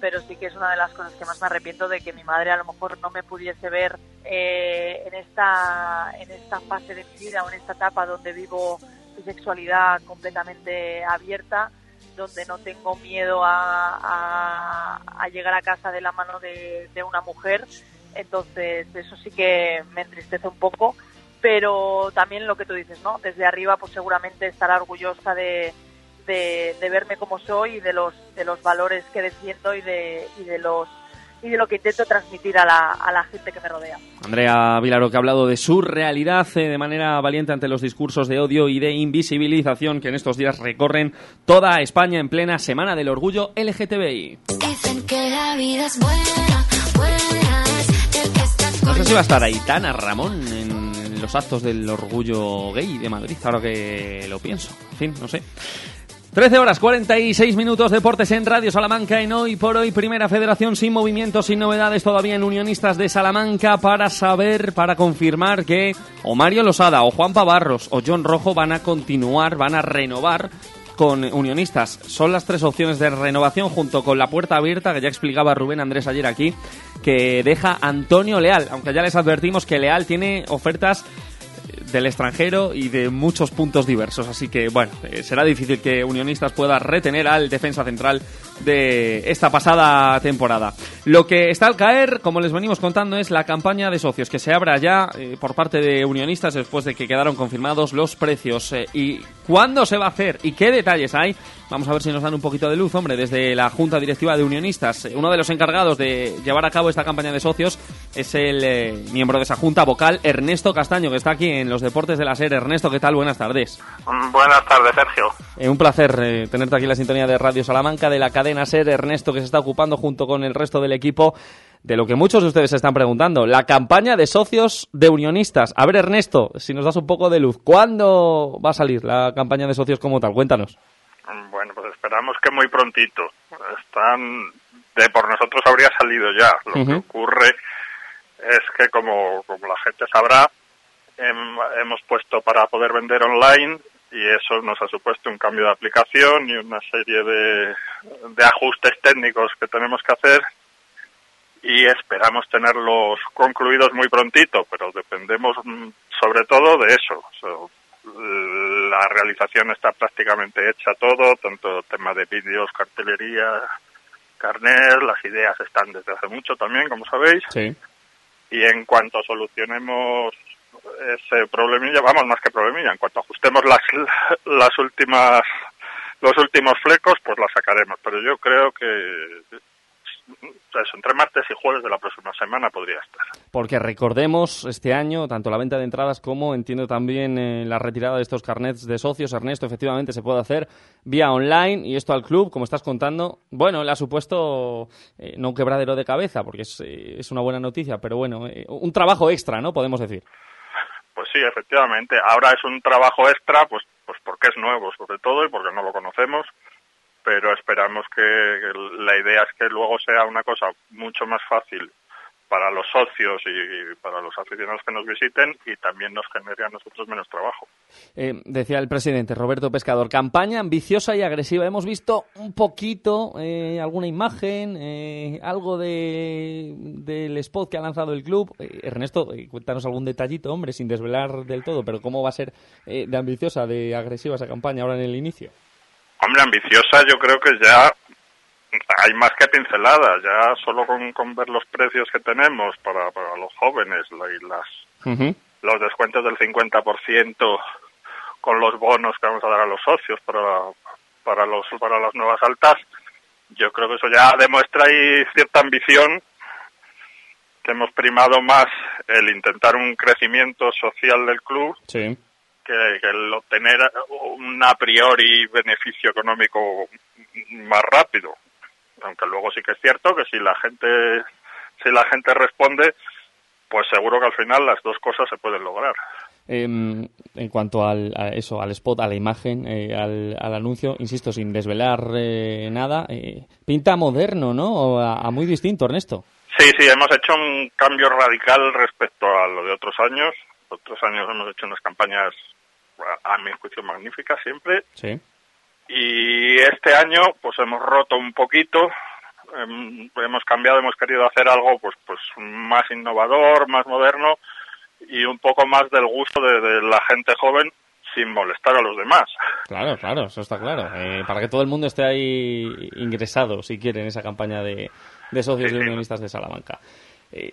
pero sí que es una de las cosas que más me arrepiento de que mi madre a lo mejor no me pudiese ver eh, en esta en esta fase de mi vida o en esta etapa donde vivo mi sexualidad completamente abierta, donde no tengo miedo a, a- a llegar a casa de la mano de, de una mujer. Entonces, eso sí que me entristece un poco, pero también lo que tú dices, ¿no? Desde arriba, pues seguramente estará orgullosa de, de, de verme como soy y de los, de los valores que defiendo y de, y de los y de lo que intento transmitir a la, a la gente que me rodea. Andrea Vilaro, que ha hablado de su realidad eh, de manera valiente ante los discursos de odio y de invisibilización que en estos días recorren toda España en plena Semana del Orgullo LGTBI. Dicen que la vida es buena, buena es el que está No sé si va a estar Aitana Ramón en los actos del orgullo gay de Madrid, ahora que lo pienso. En fin, no sé. 13 horas 46 minutos deportes en Radio Salamanca en hoy por hoy primera federación sin movimientos sin novedades todavía en Unionistas de Salamanca para saber para confirmar que o Mario Losada o Juan Pavarros o John Rojo van a continuar van a renovar con Unionistas. Son las tres opciones de renovación junto con la puerta abierta que ya explicaba Rubén Andrés ayer aquí que deja Antonio Leal aunque ya les advertimos que Leal tiene ofertas del extranjero y de muchos puntos diversos. Así que, bueno, eh, será difícil que Unionistas pueda retener al defensa central de esta pasada temporada. Lo que está al caer, como les venimos contando, es la campaña de socios que se abra ya eh, por parte de Unionistas después de que quedaron confirmados los precios. eh, ¿Y cuándo se va a hacer? ¿Y qué detalles hay? Vamos a ver si nos dan un poquito de luz, hombre, desde la Junta Directiva de Unionistas. Uno de los encargados de llevar a cabo esta campaña de socios es el eh, miembro de esa Junta vocal, Ernesto Castaño, que está aquí en los deportes de la SER. Ernesto, ¿qué tal? Buenas tardes. Mm, Buenas tardes, Sergio. Eh, un placer eh, tenerte aquí en la sintonía de Radio Salamanca de la cadena SER. Ernesto, que se está ocupando junto con el resto del equipo de lo que muchos de ustedes se están preguntando, la campaña de socios de unionistas. A ver, Ernesto, si nos das un poco de luz, ¿cuándo va a salir la campaña de socios como tal? Cuéntanos. Bueno, pues esperamos que muy prontito. Están, de por nosotros habría salido ya. Lo que ocurre es que, como, como la gente sabrá, hem- hemos puesto para poder vender online y eso nos ha supuesto un cambio de aplicación y una serie de, de ajustes técnicos que tenemos que hacer y esperamos tenerlos concluidos muy prontito, pero dependemos mm, sobre todo de eso. O sea, la realización está prácticamente hecha todo, tanto tema de vídeos, cartelería, carnet, las ideas están desde hace mucho también, como sabéis, Sí. y en cuanto solucionemos ese problemilla, vamos, más que problemilla, en cuanto ajustemos las, las últimas, los últimos flecos, pues las sacaremos, pero yo creo que eso, entre martes y jueves de la próxima semana podría estar. Porque recordemos este año, tanto la venta de entradas como entiendo también eh, la retirada de estos carnets de socios, Ernesto, efectivamente se puede hacer vía online y esto al club, como estás contando, bueno, le ha supuesto eh, no un quebradero de cabeza, porque es, eh, es una buena noticia, pero bueno, eh, un trabajo extra, ¿no? Podemos decir. Pues sí, efectivamente. Ahora es un trabajo extra, pues, pues porque es nuevo, sobre todo, y porque no lo conocemos. Pero esperamos que, la idea es que luego sea una cosa mucho más fácil para los socios y para los aficionados que nos visiten y también nos genere a nosotros menos trabajo. Eh, decía el presidente Roberto Pescador, campaña ambiciosa y agresiva. Hemos visto un poquito, eh, alguna imagen, eh, algo de, del spot que ha lanzado el club. Eh, Ernesto, eh, cuéntanos algún detallito, hombre, sin desvelar del todo, pero ¿cómo va a ser de ambiciosa, de agresiva esa campaña ahora en el inicio? Hombre, ambiciosa yo creo que ya hay más que pinceladas, ya solo con, con ver los precios que tenemos para, para los jóvenes y las los descuentos del 50% con los bonos que vamos a dar a los socios para, para, los, para las nuevas altas, yo creo que eso ya demuestra ahí cierta ambición, que hemos primado más el intentar un crecimiento social del club Sí. Que, que el obtener un a priori beneficio económico más rápido. Aunque luego sí que es cierto que si la gente si la gente responde, pues seguro que al final las dos cosas se pueden lograr. Em, en cuanto al, a eso, al spot, a la imagen, eh, al, al anuncio, insisto, sin desvelar eh, nada, eh, pinta moderno, ¿no? A, a muy distinto, Ernesto. Sí, sí, hemos hecho un cambio radical respecto a lo de otros años. Otros años hemos hecho unas campañas, a mi juicio, magníficas siempre. Sí. Y este año, pues hemos roto un poquito, em, hemos cambiado, hemos querido hacer algo, pues, pues más innovador, más moderno y un poco más del gusto de, de la gente joven sin molestar a los demás. Claro, claro, eso está claro. Eh, para que todo el mundo esté ahí ingresado, si quiere, en esa campaña de, de socios de unionistas de Salamanca. Eh,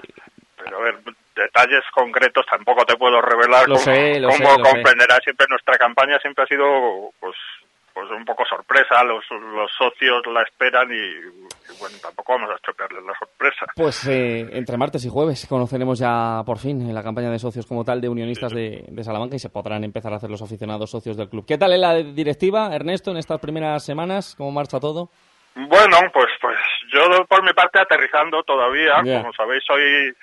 Pero a ver, detalles concretos tampoco te puedo revelar. Lo como sé, lo sé, como lo sé. comprenderás, siempre nuestra campaña siempre ha sido, pues, pues un poco sorpresa. Los, los socios la esperan y, y bueno, tampoco vamos a estropearles la sorpresa. Pues eh, entre martes y jueves conoceremos ya por fin eh, la campaña de socios como tal de unionistas de, de Salamanca y se podrán empezar a hacer los aficionados socios del club. ¿Qué tal es la directiva, Ernesto, en estas primeras semanas? ¿Cómo marcha todo? Bueno, pues pues yo por mi parte aterrizando todavía, como sabéis soy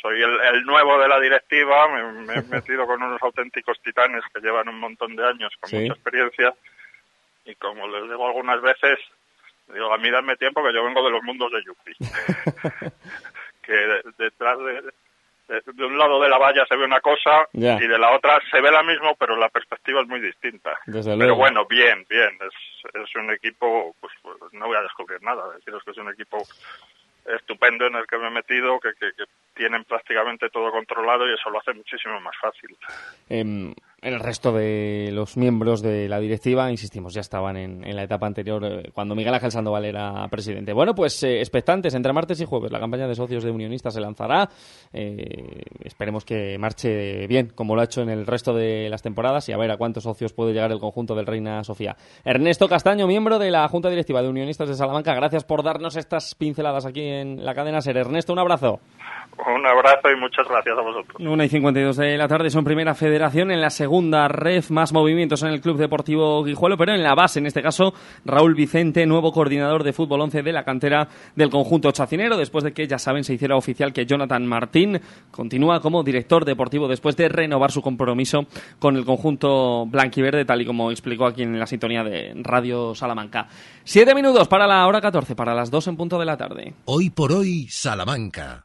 soy el, el nuevo de la directiva, me, me he metido con unos auténticos titanes que llevan un montón de años con Sí. mucha experiencia y como les digo algunas veces, digo, a mí dame tiempo que yo vengo de los mundos de Yupi, que de- detrás de, de, de un lado de la valla se ve una cosa Ya. y de la otra se ve la misma, pero la perspectiva es muy distinta. Desde Pero luego. bueno, bien, bien. Es, es un equipo, pues, pues, no voy a descubrir nada. Deciros que es un equipo estupendo en el que me he metido, que, que, que tienen prácticamente todo controlado y eso lo hace muchísimo más fácil. Em, el resto de los miembros de la directiva, insistimos, ya estaban en, en la etapa anterior eh, cuando Miguel Ángel Sandoval era presidente. Bueno, pues eh, expectantes entre martes y jueves. La campaña de socios de Unionistas se lanzará. Eh, esperemos que marche bien, como lo ha hecho en el resto de las temporadas, y a ver a cuántos socios puede llegar el conjunto del Reina Sofía. Ernesto Castaño, miembro de la Junta Directiva de Unionistas de Salamanca, gracias por darnos estas pinceladas aquí en la cadena Ser. Ernesto, un abrazo. Un abrazo y muchas gracias a vosotros. 1 y 52 de la tarde son primera federación en la segunda red, más movimientos en el Club Deportivo Guijuelo, pero en la base, en este caso, Raúl Vicente, nuevo coordinador de fútbol 11 de la cantera del conjunto chacinero, después de que, ya saben, se hiciera oficial que Jonathan Martín continúa como director deportivo después de renovar su compromiso con el conjunto blanquiverde, tal y como explicó aquí en la sintonía de Radio Salamanca. Siete minutos para la hora 14, para las dos en punto de la tarde. Hoy por hoy, Salamanca.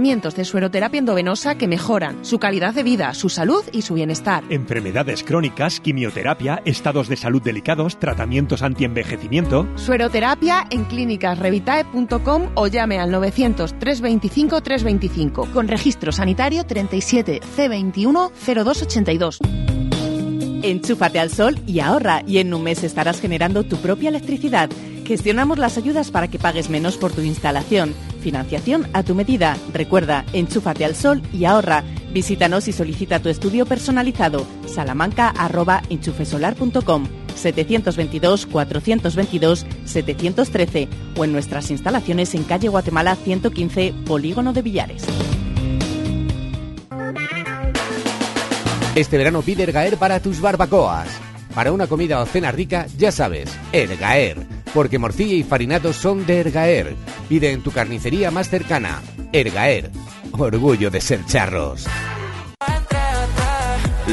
de sueroterapia endovenosa que mejoran su calidad de vida, su salud y su bienestar. Enfermedades crónicas, quimioterapia, estados de salud delicados, tratamientos antienvejecimiento. Sueroterapia en clínicasrevitae.com o llame al 900 325 325 con registro sanitario 37 C21 0282. Enchúfate al sol y ahorra y en un mes estarás generando tu propia electricidad. Gestionamos las ayudas para que pagues menos por tu instalación. Financiación a tu medida. Recuerda, enchúfate al sol y ahorra. Visítanos y solicita tu estudio personalizado. salamanca.enchufesolar.com 722-422-713 o en nuestras instalaciones en calle Guatemala 115, Polígono de Villares. Este verano pide Ergaer para tus barbacoas. Para una comida o cena rica, ya sabes, Ergaer. Porque morcilla y farinatos son de Ergaer. Pide en tu carnicería más cercana. Ergaer. Orgullo de ser charros.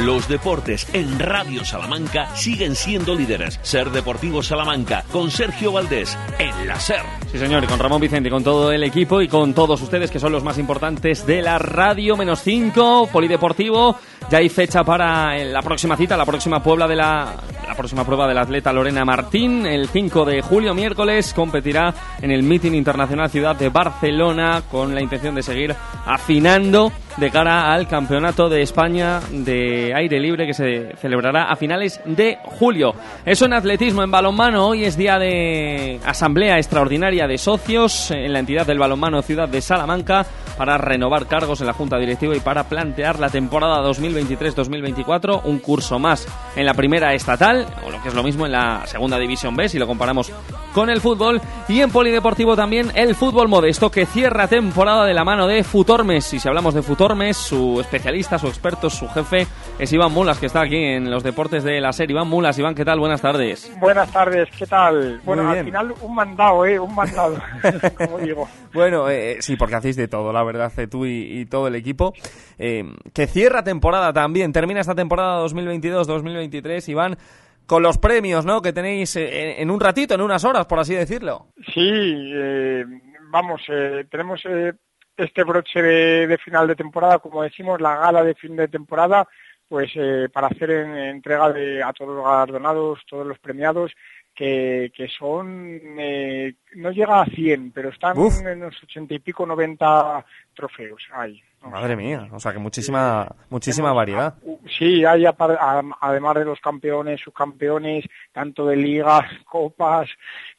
Los deportes en Radio Salamanca siguen siendo líderes. Ser Deportivo Salamanca con Sergio Valdés en la SER. Sí, señor, y con Ramón Vicente, con todo el equipo y con todos ustedes que son los más importantes de la radio. Menos 5, Polideportivo. Ya hay fecha para eh, la próxima cita, la próxima Puebla de la, la próxima prueba del atleta Lorena Martín. El 5 de julio, miércoles, competirá en el Meeting Internacional Ciudad de Barcelona con la intención de seguir afinando de cara al Campeonato de España de Aire Libre que se celebrará a finales de julio. Eso en atletismo, en balonmano. Hoy es día de asamblea extraordinaria de socios en la entidad del balonmano Ciudad de Salamanca para renovar cargos en la Junta Directiva y para plantear la temporada 2023-2024, un curso más en la primera estatal, o lo que es lo mismo en la segunda división B, si lo comparamos con el fútbol, y en polideportivo también el fútbol modesto que cierra temporada de la mano de Futormes. Y si hablamos de Futormes, su especialista, su experto, su jefe es Iván Mulas, que está aquí en los deportes de la serie. Iván Mulas, Iván, ¿qué tal? Buenas tardes. Buenas tardes, ¿qué tal? Bueno, al final un mandado, ¿eh? Un mandado, como digo. Bueno, eh, sí, porque hacéis de todo, la verdad, eh, tú y, y todo el equipo. Eh, que cierra temporada también, termina esta temporada 2022-2023, Iván, con los premios, ¿no? Que tenéis eh, en, en un ratito, en unas horas, por así decirlo. Sí, eh, vamos, eh, tenemos eh, este broche de, de final de temporada, como decimos, la gala de fin de temporada, pues eh, para hacer en- entrega de, a todos los galardonados, todos los premiados, que, que son, eh, no llega a 100, pero están Uf. en los 80 y pico, 90 trofeos. Hay. Madre mía, o sea que muchísima, muchísima variedad. Sí, hay además de los campeones, subcampeones, tanto de ligas, copas,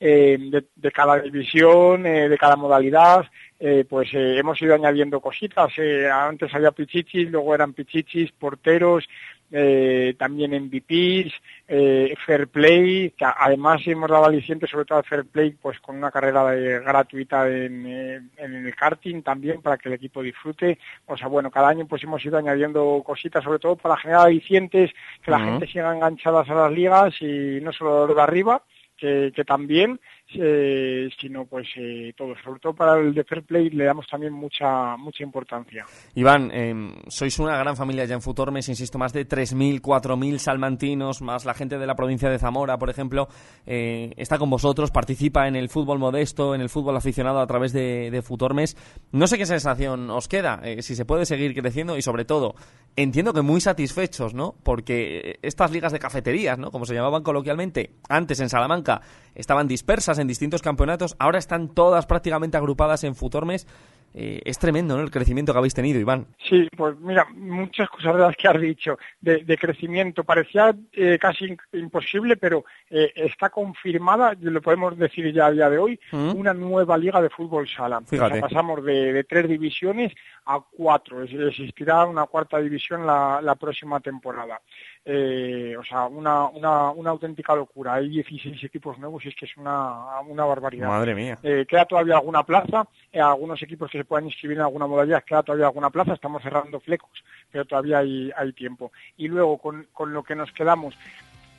eh, de, de cada división, eh, de cada modalidad, eh, pues hemos ido añadiendo cositas. antes había pichichis, luego eran pichichis, porteros, eh, también MVPs, eh, Fair Play, que además hemos dado aliciente sobre todo al Fair Play, pues con una carrera de- gratuita en, en el karting también para que el equipo disfrute. O sea, bueno, cada año pues hemos ido añadiendo cositas, sobre todo para generar alicientes, que la gente siga enganchadas a las ligas y no solo los de arriba, que, que también, eh, sino pues eh, todo. Sobre todo para el de Fair Play le damos también mucha mucha importancia. Iván, eh, sois una gran familia ya en Futormes, insisto, más de 3.000, 4.000 salmantinos, más la gente de la provincia de Zamora, por ejemplo, eh, está con vosotros, participa en el fútbol modesto, en el fútbol aficionado a través de, de Futormes. No sé qué sensación os queda, si se puede seguir creciendo y sobre todo, entiendo que muy satisfechos, ¿no? Porque estas ligas de cafeterías, ¿no? Como se llamaban coloquialmente, antes en Salamanca, estaban dispersas en distintos campeonatos, ahora están todas prácticamente agrupadas en Futormes. Eh, es tremendo ¿no? el crecimiento que habéis tenido, Iván. Sí, pues mira, muchas cosas de las que has dicho de, de crecimiento. Parecía eh, casi imposible, pero eh, está confirmada, y lo podemos decir ya a día de hoy, Mm. una nueva liga de fútbol sala. O sea, Fíjate. pasamos de, de tres divisiones a cuatro. Es- Existirá una cuarta división la, la próxima temporada. Eh, o sea, una, una, una auténtica locura. Hay 16 equipos nuevos y es que es una, una barbaridad. Madre mía. Eh, queda todavía alguna plaza, eh, algunos equipos que se puedan inscribir en alguna modalidad, queda todavía alguna plaza, estamos cerrando flecos, pero todavía hay, hay tiempo. Y luego, con, con lo que nos quedamos,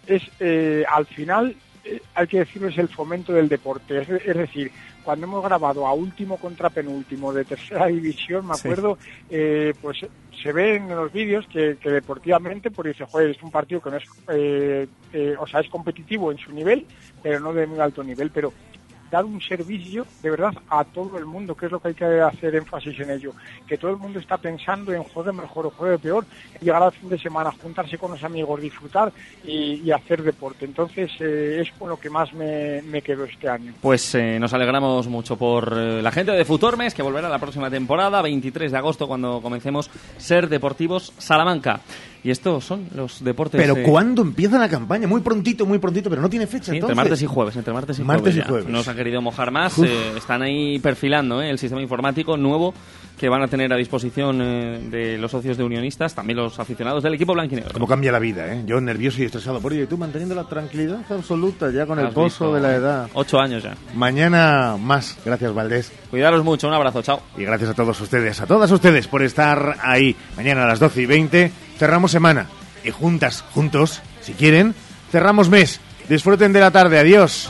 es eh, al final, eh, hay que decirlo, es el fomento del deporte. Es, es decir, cuando hemos grabado a último contra penúltimo de tercera división, me Sí. acuerdo, eh, pues se ve en los vídeos que, que deportivamente, pues dice, joder, es un partido que no es, eh, eh, o sea, es competitivo en su nivel, pero no de muy alto nivel, pero dar un servicio de verdad a todo el mundo, que es lo que hay que hacer énfasis en ello, que todo el mundo está pensando en juegue mejor o juegue peor, llegar al fin de semana, juntarse con los amigos, disfrutar y, hacer deporte. Entonces eh, es con lo que más me, me quedo este año. Pues eh, nos alegramos mucho por eh, la gente de Futormes, que volverá la próxima temporada, 23 de agosto, cuando comencemos Ser Deportivos Salamanca. Y estos son los deportes... Pero eh, ¿cuándo empieza la campaña? Muy prontito, muy prontito, pero no tiene fecha. Sí, entre entonces. martes y jueves, entre martes y Martes jueves. y jueves. No se han querido mojar más, eh, están ahí perfilando eh, el sistema informático nuevo que van a tener a disposición eh, de los socios de unionistas, también los aficionados del equipo blanquinegro. Cómo cambia la vida, ¿eh? Yo nervioso y estresado por ello. Y tú manteniendo la tranquilidad absoluta ya con el pozo de la edad. Ocho años ya. Mañana más. Gracias, Valdés. Cuidaros mucho, un abrazo, chao. Y gracias a todos ustedes, a todas ustedes por estar ahí. Mañana a las 12 y 20 cerramos semana. Y juntas, juntos, si quieren, cerramos mes. Disfruten de la tarde. Adiós.